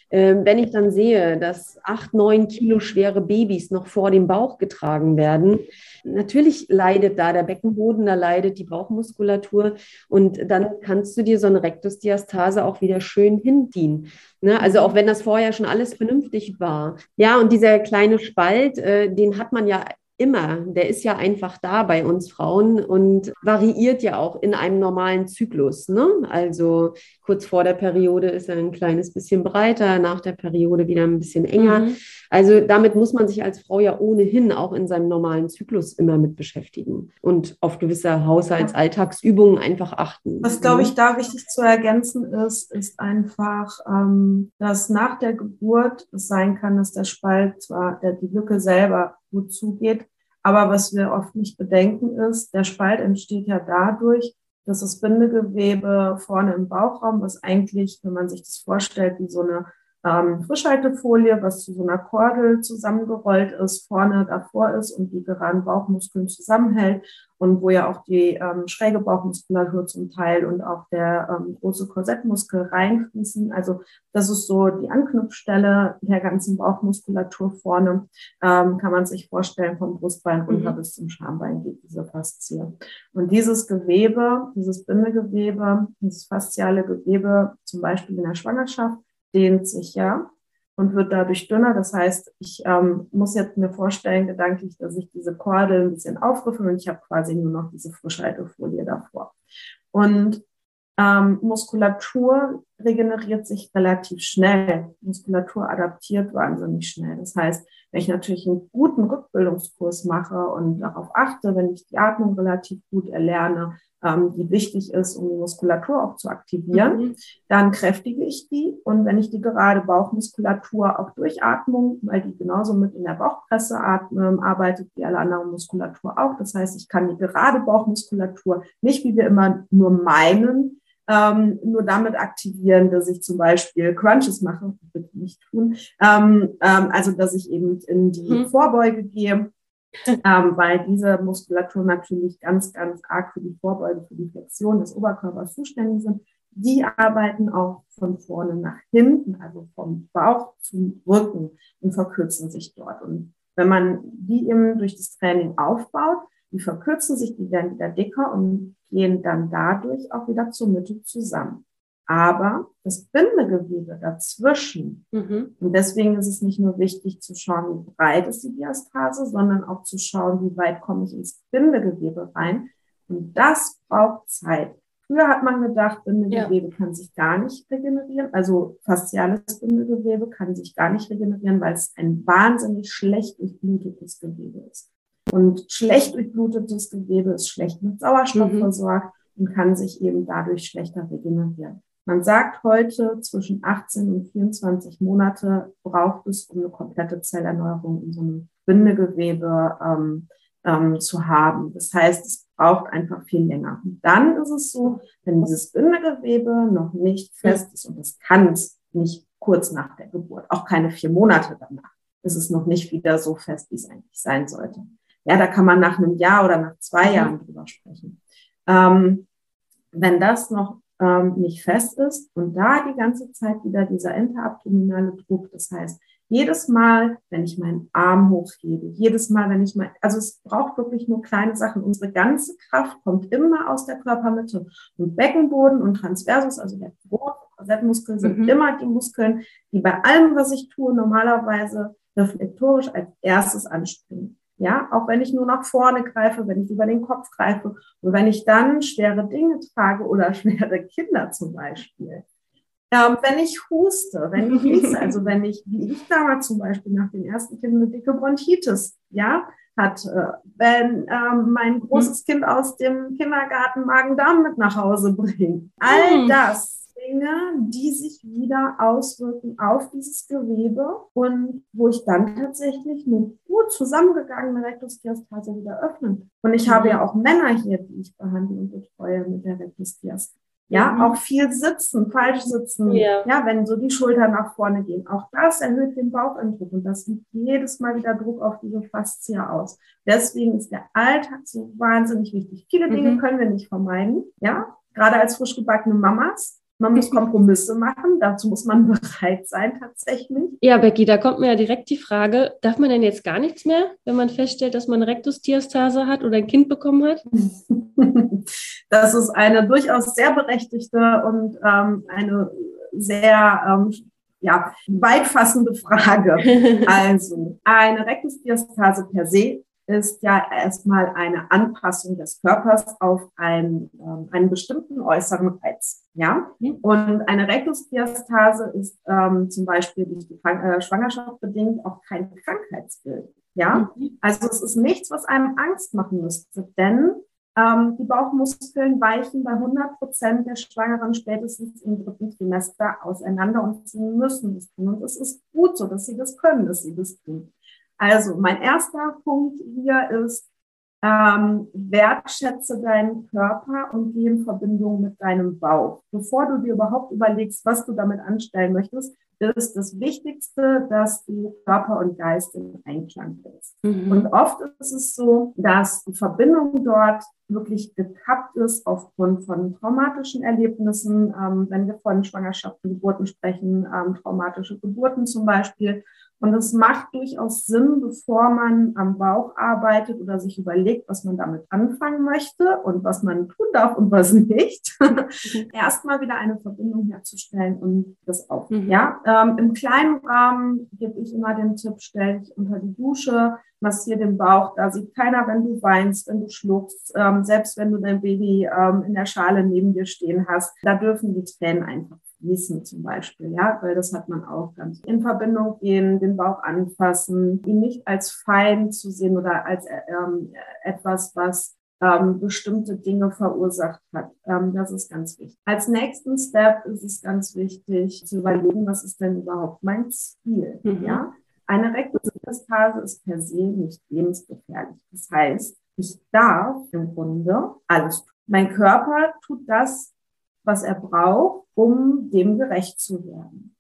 ähm, wenn ich dann sehe, dass acht, neun Kilo schwere Babys noch vor dem Bauch getragen werden, natürlich leidet da der Beckenboden, da leidet die Bauchmuskulatur und dann kannst du dir so eine Rektusdiastase auch wieder schön hinziehen. Ne? Also auch wenn das vorher schon alles vernünftig war. Ja, und dieser kleine Spalt, äh, den hat man ja immer. Der ist ja einfach da bei uns Frauen und variiert ja auch in einem normalen Zyklus. Ne? Also kurz vor der Periode ist er ein kleines bisschen breiter, nach der Periode wieder ein bisschen enger. Mhm. Also damit muss man sich als Frau ja ohnehin auch in seinem normalen Zyklus immer mit beschäftigen und auf gewisse Haushaltsalltagsübungen einfach achten. Was, glaube ich, da wichtig zu ergänzen ist, ist einfach, ähm, dass nach der Geburt es sein kann, dass der Spalt zwar der, die Lücke selber gut zugeht. Aber was wir oft nicht bedenken ist, der Spalt entsteht ja dadurch, dass das Bindegewebe vorne im Bauchraum, was eigentlich, wenn man sich das vorstellt, wie so eine ähm, Frischhaltefolie, was zu so einer Kordel zusammengerollt ist, vorne davor ist und die geraden Bauchmuskeln zusammenhält und wo ja auch die ähm, schräge Bauchmuskulatur zum Teil und auch der ähm, große Korsettmuskel reinfließen. Also das ist so die Anknüpfstelle der ganzen Bauchmuskulatur vorne. Ähm, kann man sich vorstellen, vom Brustbein runter mhm. bis zum Schambein geht diese Faszie. Und dieses Gewebe, dieses Bindegewebe, dieses fasziale Gewebe, zum Beispiel in der Schwangerschaft, dehnt sich ja und wird dadurch dünner. Das heißt, ich ähm, muss jetzt mir vorstellen, gedanklich, dass ich diese Kordel ein bisschen aufriffel und ich habe quasi nur noch diese Frischhaltefolie davor. Und ähm, Muskulatur regeneriert sich relativ schnell. Muskulatur adaptiert wahnsinnig schnell. Das heißt, wenn ich natürlich einen guten Rückbildungskurs mache und darauf achte, wenn ich die Atmung relativ gut erlerne, ähm, die wichtig ist, um die Muskulatur auch zu aktivieren. Mhm. Dann kräftige ich die und wenn ich die gerade Bauchmuskulatur auch durch Atmung, weil die genauso mit in der Bauchpresse atmen, arbeitet wie alle anderen Muskulatur auch. Das heißt, ich kann die gerade Bauchmuskulatur nicht, wie wir immer nur meinen, ähm, nur damit aktivieren, dass ich zum Beispiel Crunches mache, bitte nicht tun, ähm, ähm, also dass ich eben in die mhm. Vorbeuge gehe ähm, weil diese Muskulatur natürlich ganz, ganz arg für die Vorbeuge, für die Flexion des Oberkörpers zuständig sind. Die arbeiten auch von vorne nach hinten, also vom Bauch zum Rücken und verkürzen sich dort. Und wenn man die eben durch das Training aufbaut, die verkürzen sich, die werden wieder dicker und gehen dann dadurch auch wieder zur Mitte zusammen aber das Bindegewebe dazwischen. Mhm. Und deswegen ist es nicht nur wichtig zu schauen, wie breit ist die Diastase, sondern auch zu schauen, wie weit komme ich ins Bindegewebe rein. Und das braucht Zeit. Früher hat man gedacht, Bindegewebe ja. kann sich gar nicht regenerieren. Also fasziales Bindegewebe kann sich gar nicht regenerieren, weil es ein wahnsinnig schlecht durchblutetes Gewebe ist. Und schlecht durchblutetes Gewebe ist schlecht mit Sauerstoff mhm. versorgt und kann sich eben dadurch schlechter regenerieren. Man sagt heute, zwischen 18 und 24 Monate braucht es, um eine komplette Zellerneuerung in so einem Bindegewebe ähm, ähm, zu haben. Das heißt, es braucht einfach viel länger. Und dann ist es so, wenn dieses Bindegewebe noch nicht fest ist, und das kann es nicht kurz nach der Geburt, auch keine vier Monate danach, ist es noch nicht wieder so fest, wie es eigentlich sein sollte. Ja, da kann man nach einem Jahr oder nach zwei Jahren drüber sprechen. Ähm, wenn das noch ähm, nicht fest ist und da die ganze Zeit wieder dieser interabdominale Druck, das heißt, jedes Mal, wenn ich meinen Arm hochhebe, jedes Mal, wenn ich mein, also es braucht wirklich nur kleine Sachen. Unsere ganze Kraft kommt immer aus der Körpermitte. Und Beckenboden und Transversus, also der Korsettmuskel, sind mhm. immer die Muskeln, die bei allem, was ich tue, normalerweise reflektorisch als erstes anspringen. Ja, auch wenn ich nur nach vorne greife, wenn ich über den Kopf greife und wenn ich dann schwere Dinge trage oder schwere Kinder zum Beispiel. Ähm, wenn ich huste, wenn ich niese, also wenn ich, wie ich damals zum Beispiel nach den ersten Kindern eine dicke Bronchitis, ja, hatte, wenn ähm, mein großes Kind aus dem Kindergarten Magen-Darm mit nach Hause bringt. All hm. das Dinge, die sich wieder auswirken auf dieses Gewebe und wo ich dann tatsächlich eine gut zusammengegangene Rektusdiastase wieder öffne. Und ich mhm. habe ja auch Männer hier, die ich behandle und betreue mit der Rektusdiastase. Ja, mhm. auch viel sitzen, falsch sitzen. Ja. ja, wenn so die Schultern nach vorne gehen. Auch das erhöht den Bauchandruck und das übt jedes Mal wieder Druck auf diese Faszie aus. Deswegen ist der Alltag so wahnsinnig wichtig. Viele Dinge mhm. können wir nicht vermeiden. Ja, gerade als frisch gebackene Mamas. Man muss Kompromisse machen, dazu muss man bereit sein tatsächlich. Ja, Becky, da kommt mir ja direkt die Frage, darf man denn jetzt gar nichts mehr, wenn man feststellt, dass man Rektusdiastase hat oder ein Kind bekommen hat? das ist eine durchaus sehr berechtigte und ähm, eine sehr ähm, ja, weitfassende Frage. Also, eine Rektusdiastase per se ist ja erstmal eine Anpassung des Körpers auf einen, ähm, einen bestimmten äußeren Reiz. Ja? Und eine Rektusdiastase ist ähm, zum Beispiel durch die äh, Schwangerschaft bedingt auch kein Krankheitsbild. Ja? Mhm. Also es ist nichts, was einem Angst machen müsste, denn ähm, die Bauchmuskeln weichen bei 100 Prozent der Schwangeren spätestens im dritten Trimester auseinander und sie müssen das tun. Und es ist gut so, dass sie das können, dass sie das tun. Also mein erster Punkt hier ist, ähm, wertschätze deinen Körper und geh in Verbindung mit deinem Bauch. Bevor du dir überhaupt überlegst, was du damit anstellen möchtest, ist das Wichtigste, dass du Körper und Geist in Einklang bist. Mhm. Und oft ist es so, dass die Verbindung dort wirklich gekappt ist aufgrund von traumatischen Erlebnissen, ähm, wenn wir von Schwangerschaften, Geburten sprechen, ähm, traumatische Geburten zum Beispiel und es macht durchaus Sinn, bevor man am Bauch arbeitet oder sich überlegt, was man damit anfangen möchte und was man tun darf und was nicht, mhm. erstmal wieder eine Verbindung herzustellen und das auch. Mhm. Ja, ähm, im kleinen Rahmen gebe ich immer den Tipp, stell dich unter die Dusche, massier den Bauch. Da sieht keiner, wenn du weinst, wenn du schluckst, ähm, selbst wenn du dein Baby ähm, in der Schale neben dir stehen hast. Da dürfen die Tränen einfach fließen zum Beispiel, ja, weil das hat man auch ganz in Verbindung gehen, den Bauch anfassen, ihn nicht als Feind zu sehen oder als ähm, etwas, was ähm, bestimmte Dinge verursacht hat. Ähm, das ist ganz wichtig. Als nächsten Step ist es ganz wichtig zu überlegen, was ist denn überhaupt mein Ziel, mhm. ja. Eine Rektusdiastase ist per se nicht lebensgefährlich. Das heißt, ich darf im Grunde alles tun. Mein Körper tut das, was er braucht, um dem gerecht zu werden.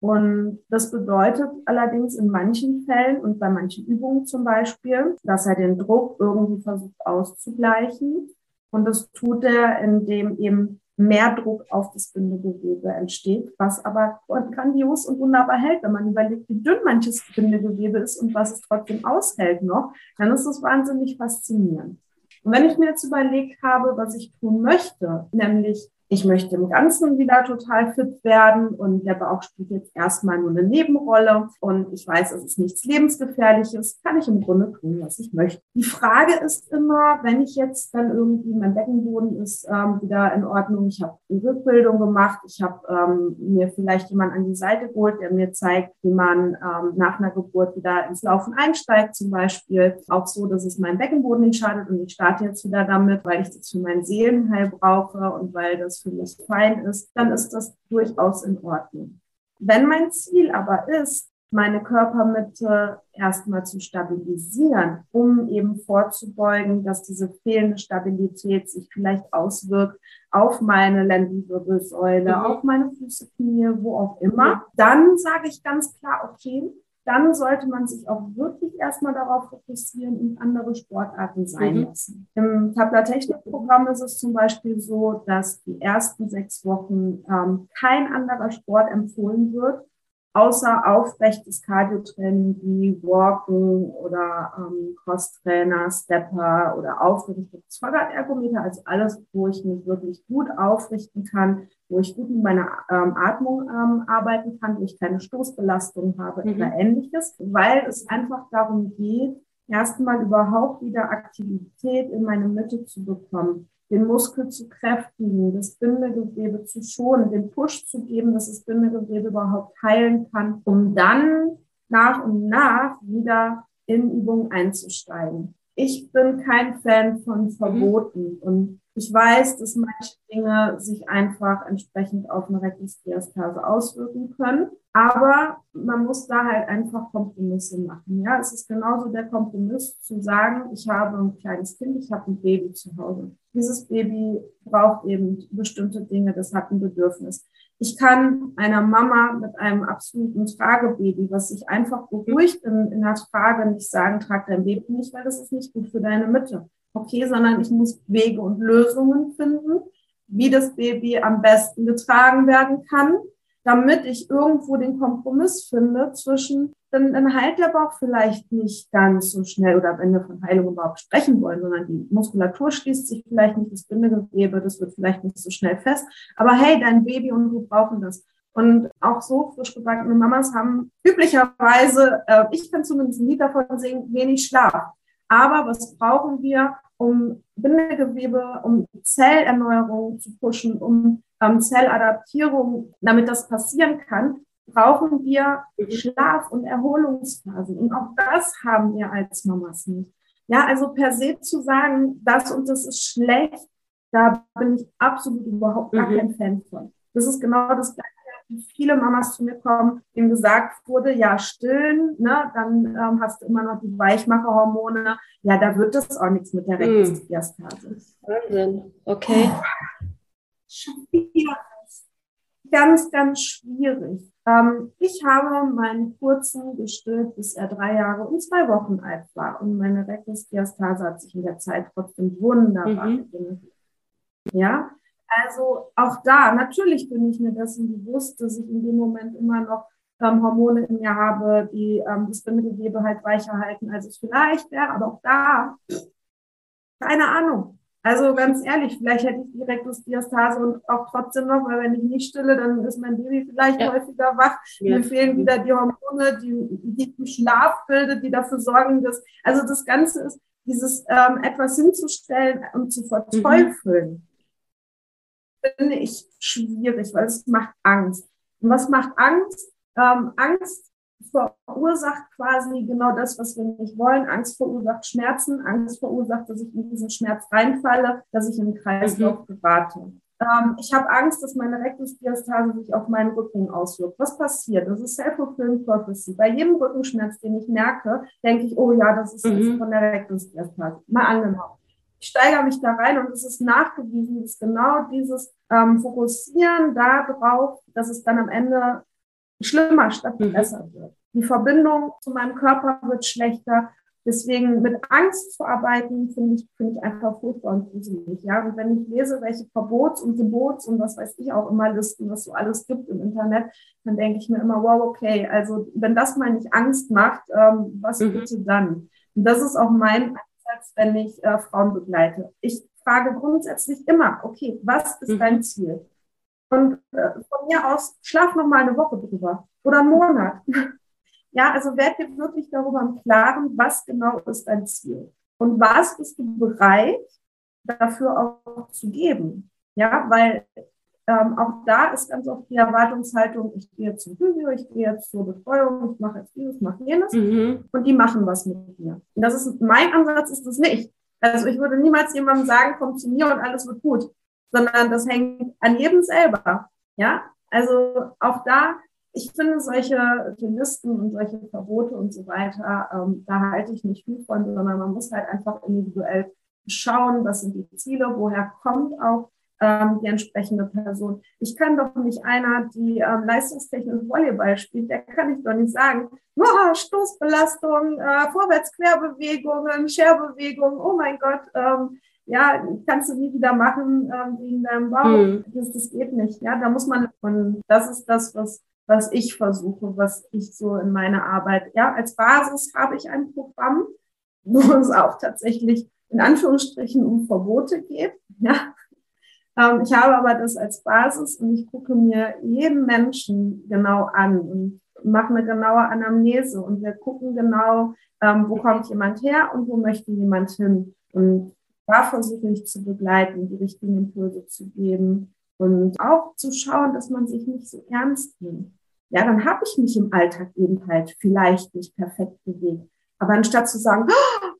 Und das bedeutet allerdings in manchen Fällen und bei manchen Übungen zum Beispiel, dass er den Druck irgendwie versucht auszugleichen. Und das tut er, indem eben mehr Druck auf das Bindegewebe entsteht, was aber grandios und wunderbar hält. Wenn man überlegt, wie dünn manches Bindegewebe ist und was es trotzdem aushält noch, dann ist es wahnsinnig faszinierend. Und wenn ich mir jetzt überlegt habe, was ich tun möchte, nämlich ich möchte im Ganzen wieder total fit werden und der Bauch spielt jetzt erstmal nur eine Nebenrolle und ich weiß, es ist nichts lebensgefährliches, kann ich im Grunde tun, was ich möchte. Die Frage ist immer, wenn ich jetzt dann irgendwie, mein Beckenboden ist ähm, wieder in Ordnung, ich habe die Rückbildung gemacht, ich habe ähm, mir vielleicht jemand an die Seite geholt, der mir zeigt, wie man ähm, nach einer Geburt wieder ins Laufen einsteigt zum Beispiel, auch so, dass es meinem Beckenboden nicht schadet und ich starte jetzt wieder damit, weil ich das für mein Seelenheil brauche und weil das für mich fein ist, dann ist das durchaus in Ordnung. Wenn mein Ziel aber ist, meine Körpermitte erstmal zu stabilisieren, um eben vorzubeugen, dass diese fehlende Stabilität sich vielleicht auswirkt auf meine Lendenwirbelsäule, mhm. auf meine Füße, Knie, wo auch immer, dann sage ich ganz klar, okay, dann sollte man sich auch wirklich erstmal darauf fokussieren und andere Sportarten sein mhm. lassen. Im Tabla-Technik-Programm ist es zum Beispiel so, dass die ersten sechs Wochen ähm, kein anderer Sport empfohlen wird, außer aufrechtes Cardiotraining wie Walken oder ähm, Cross-Trainer, Stepper oder aufgerichtetes Fahrradergometer, also alles, wo ich mich wirklich gut aufrichten kann, wo ich gut mit meiner ähm, Atmung ähm, arbeiten kann, wo ich keine Stoßbelastung habe mhm. oder ähnliches, weil es einfach darum geht, erstmal überhaupt wieder Aktivität in meine Mitte zu bekommen den Muskel zu kräftigen, das Bindegewebe zu schonen, den Push zu geben, dass das Bindegewebe überhaupt heilen kann, um dann nach und nach wieder in Übung einzusteigen. Ich bin kein Fan von Verboten und ich weiß, dass manche Dinge sich einfach entsprechend auf eine Rektusdiastase auswirken können. Aber man muss da halt einfach Kompromisse machen. Ja, es ist genauso der Kompromiss zu sagen, ich habe ein kleines Kind, ich habe ein Baby zu Hause. Dieses Baby braucht eben bestimmte Dinge, das hat ein Bedürfnis. Ich kann einer Mama mit einem absoluten Tragebaby, was sich einfach beruhigt in, in der Trage, nicht sagen, trag dein Baby nicht, weil das ist nicht gut für deine Mitte okay, sondern ich muss Wege und Lösungen finden, wie das Baby am besten getragen werden kann, damit ich irgendwo den Kompromiss finde zwischen, dann, dann heilt der Bauch vielleicht nicht ganz so schnell oder wenn wir von Heilung überhaupt sprechen wollen, sondern die Muskulatur schließt sich vielleicht nicht, das Bindegewebe, das wird vielleicht nicht so schnell fest. Aber hey, dein Baby und du brauchen das. Und auch so frisch gebackene Mamas haben üblicherweise, äh, ich kann zumindest nie davon sehen, wenig Schlaf. Aber was brauchen wir? um Bindegewebe, um Zellerneuerung zu pushen, um ähm, Zelladaptierung, damit das passieren kann, brauchen wir Schlaf- und Erholungsphasen. Und auch das haben wir als Mamas nicht. Ja, also per se zu sagen, das und das ist schlecht, da bin ich absolut überhaupt gar mhm. kein Fan von. Das ist genau das Gleiche viele Mamas zu mir kommen, denen gesagt wurde, ja, stillen, ne, dann ähm, hast du immer noch die Weichmacherhormone. Ja, da wird das auch nichts mit der hm. Rektusdiastase. Wahnsinn, okay. Oh, schwierig. Ganz, ganz schwierig. Ähm, ich habe meinen kurzen gestillt, bis er drei Jahre und zwei Wochen alt war. Und meine Rektusdiastase hat sich in der Zeit trotzdem wunderbar mhm. Ja, also auch da, natürlich bin ich mir dessen bewusst, dass ich in dem Moment immer noch ähm, Hormone in mir habe, die ähm, das Bindegewebe halt weicher halten, als es vielleicht wäre. Aber auch da, keine Ahnung. Also ganz ehrlich, vielleicht hätte ich die Rektusdiastase und auch trotzdem noch, weil wenn ich nicht stille, dann ist mein Baby vielleicht ja. häufiger wach. Ja. Mir fehlen wieder die Hormone, die, die im Schlaf bildet, die dafür sorgen, dass, also das Ganze ist, dieses ähm, etwas hinzustellen und zu verteufeln. Mhm finde ich schwierig, weil es macht Angst. Und was macht Angst? Ähm, Angst verursacht quasi genau das, was wir nicht wollen. Angst verursacht Schmerzen. Angst verursacht, dass ich in diesen Schmerz reinfalle, dass ich in den Kreislauf mhm. gerate. Ähm, ich habe Angst, dass meine Rektusdiastase sich auf meinen Rücken auswirkt. Was passiert? Das ist Self-Fulfilling Prophecy. Bei jedem Rückenschmerz, den ich merke, denke ich, oh ja, das ist mhm. von der Rektusdiastase. Mal angenommen ich steigere mich da rein und es ist nachgewiesen, dass genau dieses ähm, Fokussieren darauf, dass es dann am Ende schlimmer statt mhm. besser wird. Die Verbindung zu meinem Körper wird schlechter. Deswegen mit Angst zu arbeiten, finde ich, finde ich einfach furchtbar und gruselig. Ja, und wenn ich lese, welche Verbots- und Gebots- und was weiß ich auch immer Listen, was so alles gibt im Internet, dann denke ich mir immer, wow, okay, also wenn das mal nicht Angst macht, ähm, was mhm. bitte dann? Und das ist auch mein als wenn ich äh, Frauen begleite. Ich frage grundsätzlich immer, okay, was ist Mhm. dein Ziel? Und äh, von mir aus, schlaf noch mal eine Woche drüber oder einen Monat. Ja, also werd dir wirklich darüber im Klaren, was genau ist dein Ziel und was bist du bereit dafür auch zu geben. Ja, weil ähm, auch da ist ganz oft die Erwartungshaltung, ich gehe zum Physio, ich gehe jetzt zur Betreuung, ich mache jetzt dieses, mache jenes Mhm. und die machen was mit mir. Und das ist mein Ansatz ist das nicht. Also ich würde niemals jemandem sagen, komm zu mir und alles wird gut, sondern das hängt an jedem selber. Ja, also auch da, ich finde solche Listen und solche Verbote und so weiter, ähm, da halte ich nicht viel von, sondern man muss halt einfach individuell schauen, was sind die Ziele, woher kommt auch ähm, die entsprechende Person. Ich kann doch nicht einer, die ähm, leistungstechnisch Volleyball spielt, der kann ich doch nicht sagen, oh, Stoßbelastung, äh, Vorwärts-Querbewegungen, Scherbewegung, oh mein Gott, ähm, ja, kannst du nie wieder machen ähm, wegen deinem Bauch. Mhm. Das, das geht nicht. Ja, da muss man, und das ist das, was, was ich versuche, was ich so in meiner Arbeit, ja, als Basis habe ich ein Programm, wo es auch tatsächlich in Anführungsstrichen um Verbote geht. Ja, ich habe aber das als Basis und ich gucke mir jeden Menschen genau an und mache eine genaue Anamnese und wir gucken genau, ähm, wo kommt jemand her und wo möchte jemand hin. Und da versuche ich zu begleiten, die richtigen Impulse zu geben und auch zu schauen, dass man sich nicht so ernst nimmt. Ja, dann habe ich mich im Alltag eben halt vielleicht nicht perfekt bewegt. Aber anstatt zu sagen,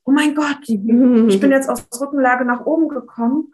oh mein Gott, ich bin jetzt aus Rückenlage nach oben gekommen,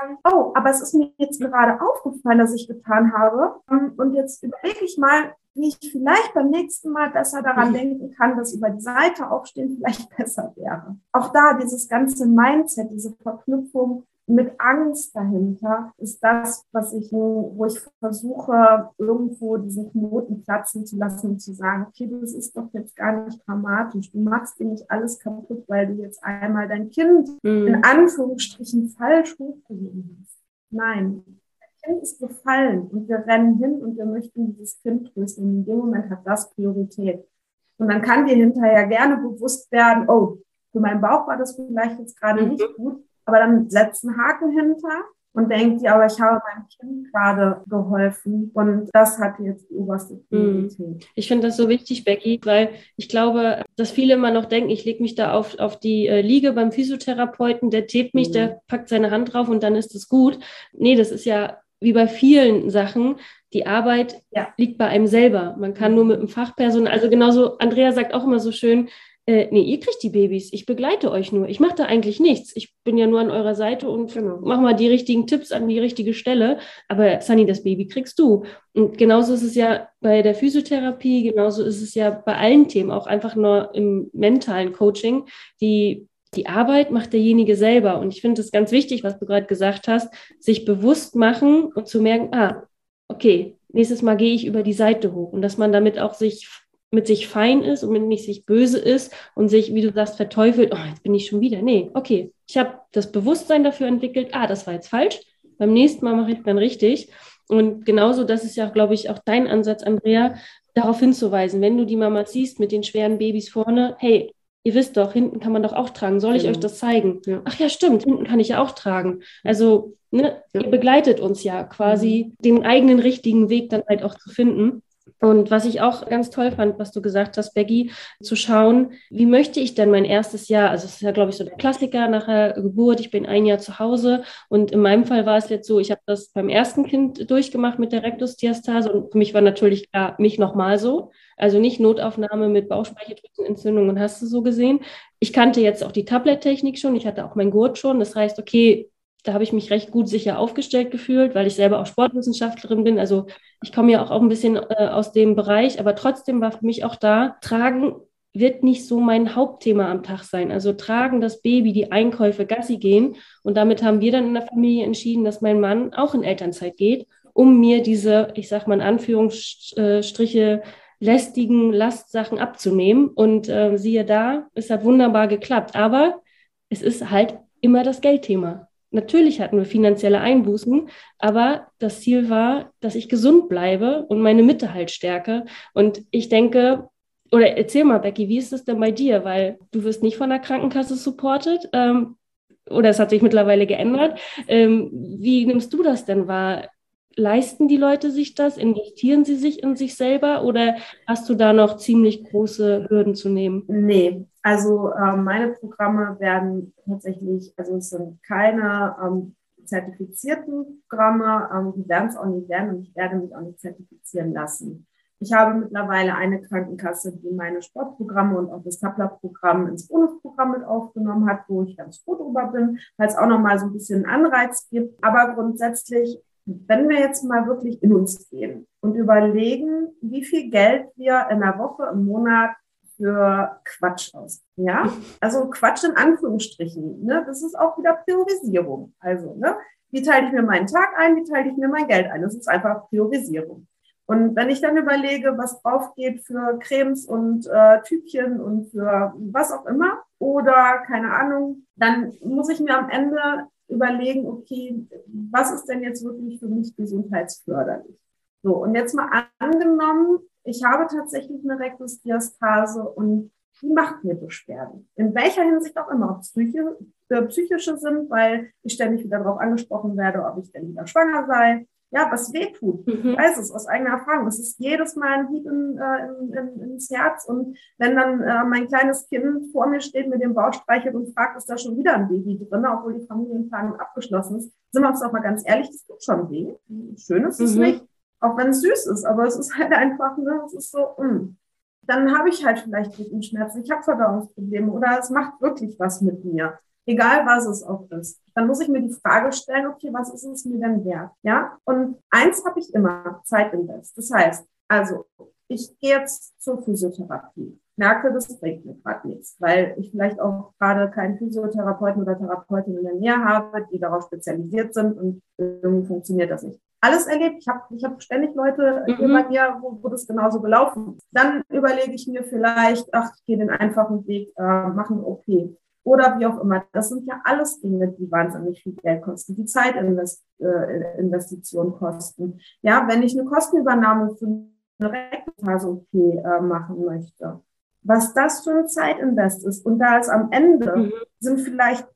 sagen, oh, aber es ist mir jetzt gerade aufgefallen, dass ich getan habe. Und jetzt überlege ich mal, wie ich vielleicht beim nächsten Mal besser daran Mhm. denken kann, dass über die Seite aufstehen vielleicht besser wäre. Auch da dieses ganze Mindset, diese Verknüpfung mit Angst dahinter ist das, was ich, wo ich versuche, irgendwo diesen Knoten platzen zu lassen und zu sagen, okay, das ist doch jetzt gar nicht dramatisch. Du machst dir nicht alles kaputt, weil du jetzt einmal dein Kind in Mhm. Anführungsstrichen falsch hochgehoben hast. Nein. Dein Kind ist gefallen und wir rennen hin und wir möchten dieses Kind trösten. Und in dem Moment hat das Priorität. Und dann kann dir hinterher gerne bewusst werden, oh, für meinen Bauch war das vielleicht jetzt gerade Mhm. nicht gut, aber dann setzt einen Haken hinter und denkt, ja, aber ich habe meinem Kind gerade geholfen und das hat jetzt die oberste Priorität. Ich finde das so wichtig, Becky, weil ich glaube, dass viele immer noch denken, ich lege mich da auf, auf die äh, Liege beim Physiotherapeuten, der tebt mich, Mhm. der packt seine Hand drauf und dann ist es gut. Nee, das ist ja wie bei vielen Sachen, die Arbeit Ja. liegt bei einem selber. Man kann nur mit einem Fachpersonal, also genauso, Andrea sagt auch immer so schön, äh, nee, ihr kriegt die Babys, ich begleite euch nur. Ich mache da eigentlich nichts. Ich bin ja nur an eurer Seite und Genau. mach mal die richtigen Tipps an die richtige Stelle. Aber Sunny, das Baby kriegst du. Und genauso ist es ja bei der Physiotherapie, genauso ist es ja bei allen Themen, auch einfach nur im mentalen Coaching. Die, die Arbeit macht derjenige selber. Und ich finde es ganz wichtig, was du gerade gesagt hast, sich bewusst machen und zu merken, ah, okay, nächstes Mal gehe ich über die Seite hoch. Und dass man damit auch sich mit sich fein ist und mit nicht sich böse ist und sich, wie du sagst, verteufelt, oh, jetzt bin ich schon wieder. Nee, okay, ich habe das Bewusstsein dafür entwickelt, ah, das war jetzt falsch. Beim nächsten Mal mache ich dann richtig. Und genauso, das ist ja, glaube ich, auch dein Ansatz, Andrea, darauf hinzuweisen, wenn du die Mama siehst mit den schweren Babys vorne, hey, ihr wisst doch, hinten kann man doch auch tragen. Soll ich Genau. euch das zeigen? Ja. Ach ja, stimmt, hinten kann ich ja auch tragen. Also, ne, Ja. ihr begleitet uns ja quasi, den eigenen richtigen Weg dann halt auch zu finden. Und was ich auch ganz toll fand, was du gesagt hast, Becky, zu schauen, wie möchte ich denn mein erstes Jahr, also es ist ja, glaube ich, so der Klassiker nach der Geburt, ich bin ein Jahr zu Hause. Und in meinem Fall war es jetzt so, ich habe das beim ersten Kind durchgemacht mit der Rektusdiastase. Und für mich war natürlich klar, mich nochmal so, also nicht Notaufnahme mit Bauchspeicheldrüsenentzündung. Und hast du so gesehen. Ich kannte jetzt auch die Tablet-Technik schon, ich hatte auch meinen Gurt schon, das heißt, okay, da habe ich mich recht gut sicher aufgestellt gefühlt, weil ich selber auch Sportwissenschaftlerin bin. Also ich komme ja auch, ein bisschen äh, aus dem Bereich, aber trotzdem war für mich auch da, tragen wird nicht so mein Hauptthema am Tag sein. Also tragen das Baby, die Einkäufe, Gassi gehen. Und damit haben wir dann in der Familie entschieden, dass mein Mann auch in Elternzeit geht, um mir diese, ich sag mal in Anführungsstriche, lästigen Lastsachen abzunehmen. Und äh, siehe da, es hat wunderbar geklappt. Aber es ist halt immer das Geldthema. Natürlich hatten wir finanzielle Einbußen, aber das Ziel war, dass ich gesund bleibe und meine Mitte halt stärke. Und ich denke, oder erzähl mal, Becky, wie ist es denn bei dir? Weil du wirst nicht von der Krankenkasse supportet. Ähm, oder es hat sich mittlerweile geändert. Ähm, wie nimmst du das denn wahr? Leisten die Leute sich das? Investieren sie sich in sich selber oder hast du da noch ziemlich große Hürden zu nehmen? Nee, also äh, meine Programme werden tatsächlich, also es sind keine ähm, zertifizierten Programme, ähm, die werden es auch nicht werden und ich werde mich auch nicht zertifizieren lassen. Ich habe mittlerweile eine Krankenkasse, die meine Sportprogramme und auch das Tabla-Programm ins Bonusprogramm mit aufgenommen hat, wo ich ganz froh drüber bin, weil es auch nochmal so ein bisschen Anreiz gibt. Aber grundsätzlich, wenn wir jetzt mal wirklich in uns gehen und überlegen, wie viel Geld wir in der Woche, im Monat für Quatsch aus. Ja, also Quatsch in Anführungsstrichen. Ne? Das ist auch wieder Priorisierung. Also, ne? wie teile ich mir meinen Tag ein, wie teile ich mir mein Geld ein? Das ist einfach Priorisierung. Und wenn ich dann überlege, was drauf geht für Cremes und äh, Tübchen und für was auch immer oder keine Ahnung, dann muss ich mir am Ende überlegen, okay, was ist denn jetzt wirklich für mich gesundheitsförderlich? So, und jetzt mal angenommen, ich habe tatsächlich eine Rektusdiastase und die macht mir Beschwerden. In welcher Hinsicht auch immer, ob es psychische, äh, psychische sind, weil ich ständig wieder darauf angesprochen werde, ob ich denn wieder schwanger sei, ja, was wehtut. Mhm. Ich weiß es aus eigener Erfahrung. Es ist jedes Mal ein Hieb in, äh, in, in, ins Herz. Und wenn dann äh, mein kleines Kind vor mir steht mit dem Bauchspeichel und fragt, ist da schon wieder ein Baby drin, obwohl die Familienplanung abgeschlossen ist, sind wir uns doch mal ganz ehrlich, das tut schon weh. Schön ist es mhm. nicht, auch wenn es süß ist, aber es ist halt einfach, ne, es ist so, mh. Hm. dann habe ich halt vielleicht Rückenschmerzen, ich habe Verdauungsprobleme oder es macht wirklich was mit mir egal was es auch ist. Dann muss ich mir die Frage stellen, okay, was ist es mir denn wert? Ja, und eins habe ich immer, Zeit invest. Das heißt, also ich gehe jetzt zur Physiotherapie, merke, das bringt mir gerade nichts, weil ich vielleicht auch gerade keinen Physiotherapeuten oder Therapeutin in der Nähe habe, die darauf spezialisiert sind und irgendwie funktioniert das nicht. Alles erlebt. Ich habe ich hab ständig Leute mhm. hier bei mir, wo, wo das genauso gelaufen ist. Dann überlege ich mir vielleicht, ach, ich gehe den einfachen Weg, äh, machen OP oder wie auch immer. Das sind ja alles Dinge, die wahnsinnig viel Geld kosten, die Zeitinvestitionen äh, kosten. Ja, wenn ich eine Kostenübernahme für eine Rektusphase-OP äh, machen möchte, was das für ein Zeitinvest ist. Und da ist am Ende mhm. sind vielleicht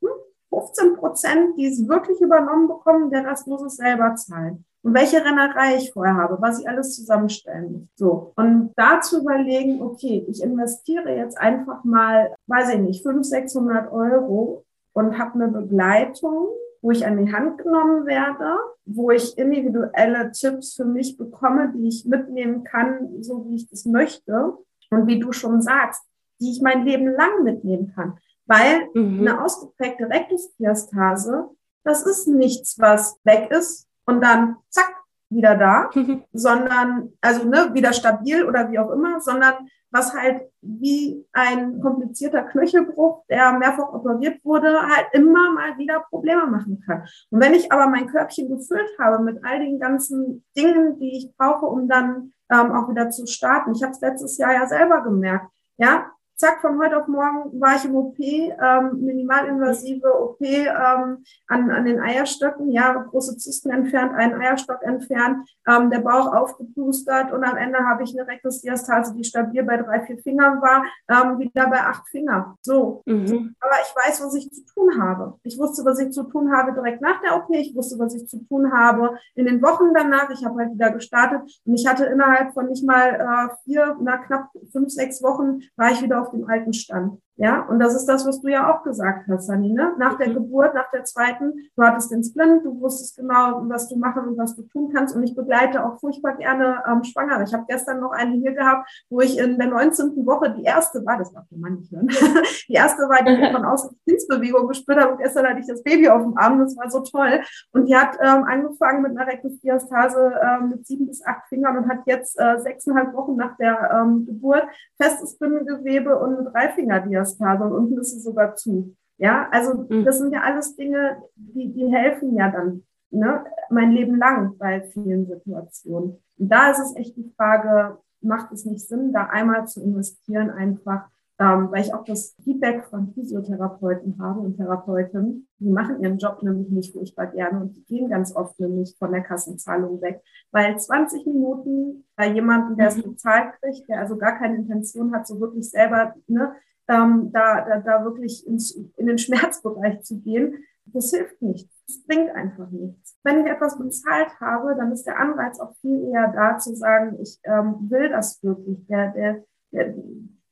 15 Prozent, die es wirklich übernommen bekommen, der Rest muss es selber zahlen und welche Rennerei ich vorher habe, was ich alles zusammenstellen muss. So. Und da zu überlegen, okay, ich investiere jetzt einfach mal, weiß ich nicht, 500, 600 Euro und habe eine Begleitung, wo ich an die Hand genommen werde, wo ich individuelle Tipps für mich bekomme, die ich mitnehmen kann, so wie ich das möchte. Und wie du schon sagst, die ich mein Leben lang mitnehmen kann. Weil mhm. eine ausgeprägte Rektusdiastase, das ist nichts, was weg ist und dann zack, wieder da, sondern, also ne, wieder stabil oder wie auch immer, sondern was halt wie ein komplizierter Knöchelbruch, der mehrfach operiert wurde, halt immer mal wieder Probleme machen kann. Und wenn ich aber mein Körbchen gefüllt habe mit all den ganzen Dingen, die ich brauche, um dann ähm, auch wieder zu starten. Ich habe es letztes Jahr ja selber gemerkt. Ja, zack, von heute auf morgen war ich im OP, ähm, minimalinvasive OP ähm, an, an den Eierstöcken, ja, große Zysten entfernt, einen Eierstock entfernt, ähm, der Bauch aufgepustert und am Ende habe ich eine Rektusdiastase, die stabil bei drei, vier Fingern war, ähm, wieder bei acht Fingern. So. Mhm. Aber ich weiß, was ich zu tun habe. Ich wusste, was ich zu tun habe direkt nach der OP. Ich wusste, was ich zu tun habe in den Wochen danach. Ich habe halt wieder gestartet und ich hatte innerhalb von nicht mal äh, vier, na knapp fünf, sechs Wochen war ich wieder auf dem alten Stand. Ja, und das ist das, was du ja auch gesagt hast, Sanine. Nach der mhm. Geburt, nach der zweiten, du hattest den Splint, du wusstest genau, was du machen und was du tun kannst. Und ich begleite auch furchtbar gerne ähm, Schwangere. Ich habe gestern noch eine hier gehabt, wo ich in der 19. Woche die erste war, das darf der Mann nicht hören, die erste war, die von außen Dienstbewegung gespürt hat. Und gestern hatte ich das Baby auf dem Arm, das war so toll. Und die hat ähm, angefangen mit einer Rektusdiastase ähm, mit sieben bis acht Fingern und hat jetzt äh, sechseinhalb Wochen nach der ähm, Geburt festes Bindegewebe und eine Dreifingerdiastase. Diastase und unten ist es sogar zu. Ja, also mhm. das sind ja alles Dinge, die, die helfen ja dann ne, mein Leben lang bei vielen Situationen. Und da ist es echt die Frage, macht es nicht Sinn, da einmal zu investieren, einfach, ähm, weil ich auch das Feedback von Physiotherapeuten habe und Therapeuten, die machen ihren Job nämlich nicht furchtbar gerne und die gehen ganz oft nämlich von der Kassenzahlung weg, weil 20 Minuten bei jemandem, der es mhm. bezahlt kriegt, der also gar keine Intention hat, so wirklich selber ne, ähm, da, da, da wirklich ins, in den Schmerzbereich zu gehen, das hilft nicht. Das bringt einfach nichts. Wenn ich etwas bezahlt habe, dann ist der Anreiz auch viel eher da zu sagen, ich ähm, will das wirklich. Der, der, der,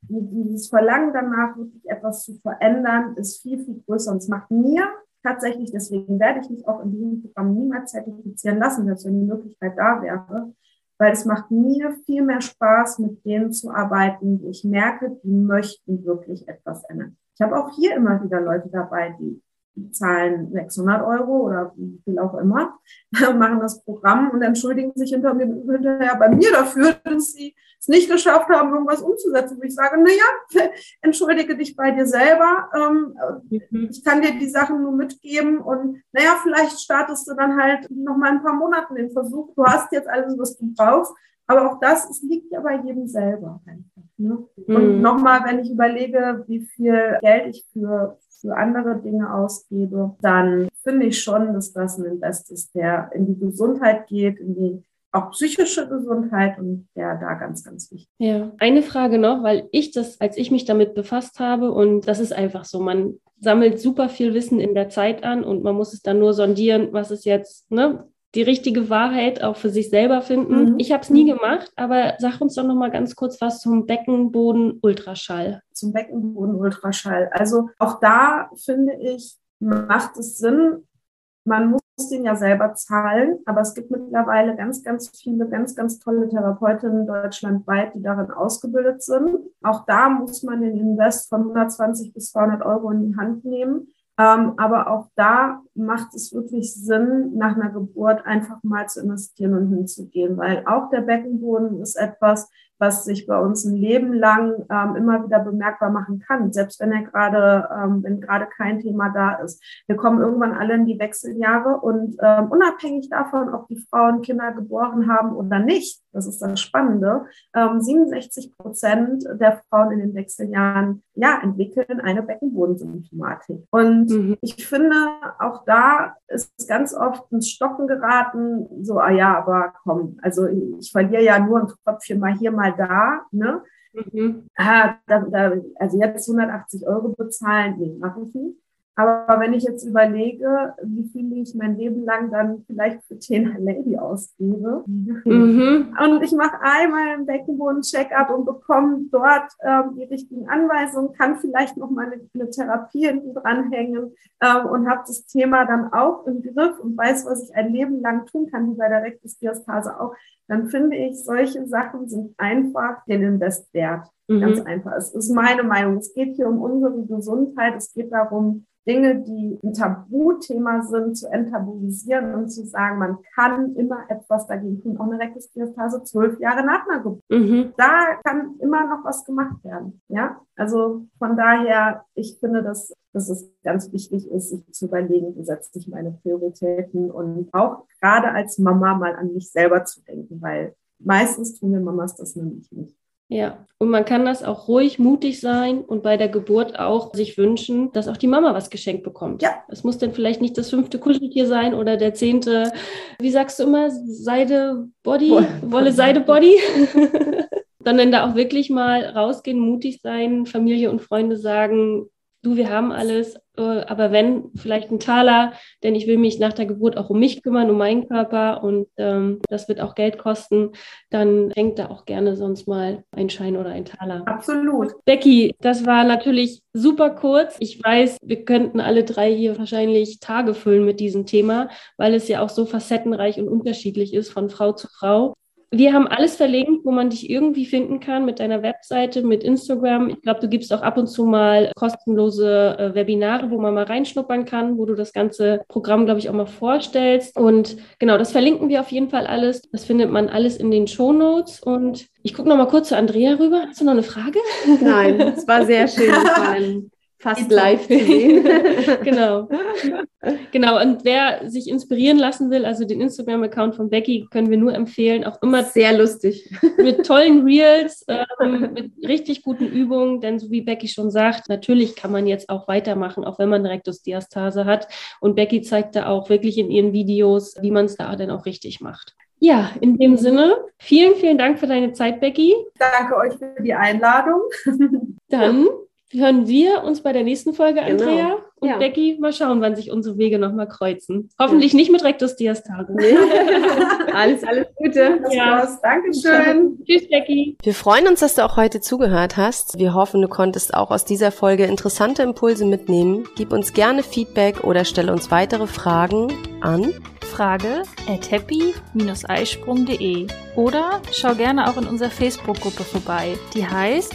dieses Verlangen danach, wirklich etwas zu verändern, ist viel, viel größer. Und es macht mir tatsächlich, deswegen werde ich mich auch in diesem Programm niemals zertifizieren lassen, selbst wenn die Möglichkeit da wäre, weil es macht mir viel mehr Spaß, mit denen zu arbeiten, wo ich merke, die möchten wirklich etwas ändern. Ich habe auch hier immer wieder Leute dabei, die zahlen 600 Euro oder wie viel auch immer, machen das Programm und entschuldigen sich hinter mir, hinterher bei mir dafür, dass sie es nicht geschafft haben, irgendwas umzusetzen. Wo ich sage, na ja, entschuldige dich bei dir selber. Ähm, mhm. Ich kann dir die Sachen nur mitgeben und naja, vielleicht startest du dann halt noch mal ein paar Monate den Versuch. Du hast jetzt alles, was du brauchst. Aber auch das es liegt ja bei jedem selber einfach. Ne? Mhm. Und nochmal, wenn ich überlege, wie viel Geld ich für für andere Dinge ausgebe, dann finde ich schon, dass das ein Invest ist, der in die Gesundheit geht, in die auch psychische Gesundheit und der da ganz, ganz wichtig. Ja, eine Frage noch, weil ich das, als ich mich damit befasst habe und das ist einfach so, man sammelt super viel Wissen in der Zeit an und man muss es dann nur sondieren, was ist jetzt, ne, die richtige Wahrheit auch für sich selber finden. Mhm. Ich habe es nie gemacht, aber sag uns doch noch mal ganz kurz was zum Beckenboden-Ultraschall. Zum Beckenboden-Ultraschall. Also auch da finde ich, macht es Sinn, man muss den ja selber zahlen, aber es gibt mittlerweile ganz, ganz viele, ganz, ganz tolle Therapeutinnen deutschlandweit, die darin ausgebildet sind. Auch da muss man den Invest von 120 bis 200 Euro in die Hand nehmen. Ähm, aber auch da macht es wirklich Sinn, nach einer Geburt einfach mal zu investieren und hinzugehen, weil auch der Beckenboden ist etwas, was sich bei uns ein Leben lang ähm, immer wieder bemerkbar machen kann, selbst wenn er gerade, ähm, wenn gerade kein Thema da ist. Wir kommen irgendwann alle in die Wechseljahre und ähm, unabhängig davon, ob die Frauen Kinder geboren haben oder nicht, das ist das Spannende, ähm, 67 Prozent der Frauen in den Wechseljahren ja, entwickeln eine Beckenbodensymptomatik. Und mhm. ich finde, auch da ist ganz oft ins Stocken geraten, so, ah ja, aber komm, also ich verliere ja nur ein Tröpfchen mal hier, mal da, ne? Mhm. Ah, da, da, also jetzt 180 Euro bezahlen, nee, mache ich nicht. Aber wenn ich jetzt überlege, wie viel ich mein Leben lang dann vielleicht für Tena Lady ausgebe mhm. und ich mache einmal einen Beckenboden-Check-up und bekomme dort ähm, die richtigen Anweisungen, kann vielleicht noch mal eine, eine Therapie hinten dranhängen ähm, und habe das Thema dann auch im Griff und weiß, was ich ein Leben lang tun kann, wie bei der Rektusdiastase auch, dann finde ich, solche Sachen sind einfach den Invest wert. Mhm. Ganz einfach. Es ist meine Meinung. Es geht hier um unsere Gesundheit. Es geht darum, Dinge, die ein Tabuthema sind, zu enttabuisieren und zu sagen, man kann immer etwas dagegen tun. Auch eine Rektusdiastase zwölf Jahre nach einer Geburt. Mhm. Da kann immer noch was gemacht werden. Ja, also von daher, ich finde, dass, dass es ganz wichtig ist, sich zu überlegen, wie setze ich meine Prioritäten und auch gerade als Mama mal an mich selber zu denken, weil meistens tun wir Mamas das nämlich nicht. Ja, und man kann das auch ruhig mutig sein und bei der Geburt auch sich wünschen, dass auch die Mama was geschenkt bekommt. Ja. Es muss dann vielleicht nicht das fünfte Kuscheltier sein oder der zehnte, wie sagst du immer, Seide Body, Wolle, Seide Body. Sondern da auch wirklich mal rausgehen, mutig sein, Familie und Freunde sagen, du, wir haben alles, äh, aber wenn, vielleicht ein Taler, denn ich will mich nach der Geburt auch um mich kümmern, um meinen Körper und ähm, das wird auch Geld kosten, dann hängt da auch gerne sonst mal ein Schein oder ein Taler. Absolut. Becky, das war natürlich super kurz. Ich weiß, wir könnten alle drei hier wahrscheinlich Tage füllen mit diesem Thema, weil es ja auch so facettenreich und unterschiedlich ist von Frau zu Frau wir haben alles verlinkt, wo man dich irgendwie finden kann mit deiner Webseite, mit Instagram. Ich glaube, du gibst auch ab und zu mal kostenlose äh, Webinare, wo man mal reinschnuppern kann, wo du das ganze Programm, glaube ich, auch mal vorstellst. Und genau, das verlinken wir auf jeden Fall alles. Das findet man alles in den Show Notes. Und ich gucke noch mal kurz zu Andrea rüber. Hast du noch eine Frage? Nein, es war sehr schön. fast live zu sehen. genau. Genau. Und wer sich inspirieren lassen will, also den Instagram-Account von Becky, können wir nur empfehlen. Auch immer sehr lustig. Mit tollen Reels, ähm, mit richtig guten Übungen. Denn so wie Becky schon sagt, natürlich kann man jetzt auch weitermachen, auch wenn man Rektusdiastase hat. Und Becky zeigt da auch wirklich in ihren Videos, wie man es da dann auch richtig macht. Ja, in dem Sinne, vielen, vielen Dank für deine Zeit, Becky. Danke euch für die Einladung. Dann hören wir uns bei der nächsten Folge, Genau. Andrea. Und Ja. Becky, mal schauen, wann sich unsere Wege nochmal kreuzen. Hoffentlich nicht mit Rectus Diastase. alles, alles Gute. Ja. war's. Dankeschön. Tschüss, Becky. Wir freuen uns, dass du auch heute zugehört hast. Wir hoffen, du konntest auch aus dieser Folge interessante Impulse mitnehmen. Gib uns gerne Feedback oder stelle uns weitere Fragen an. Frage at happy-eisprung.de oder schau gerne auch in unserer Facebook-Gruppe vorbei. Die heißt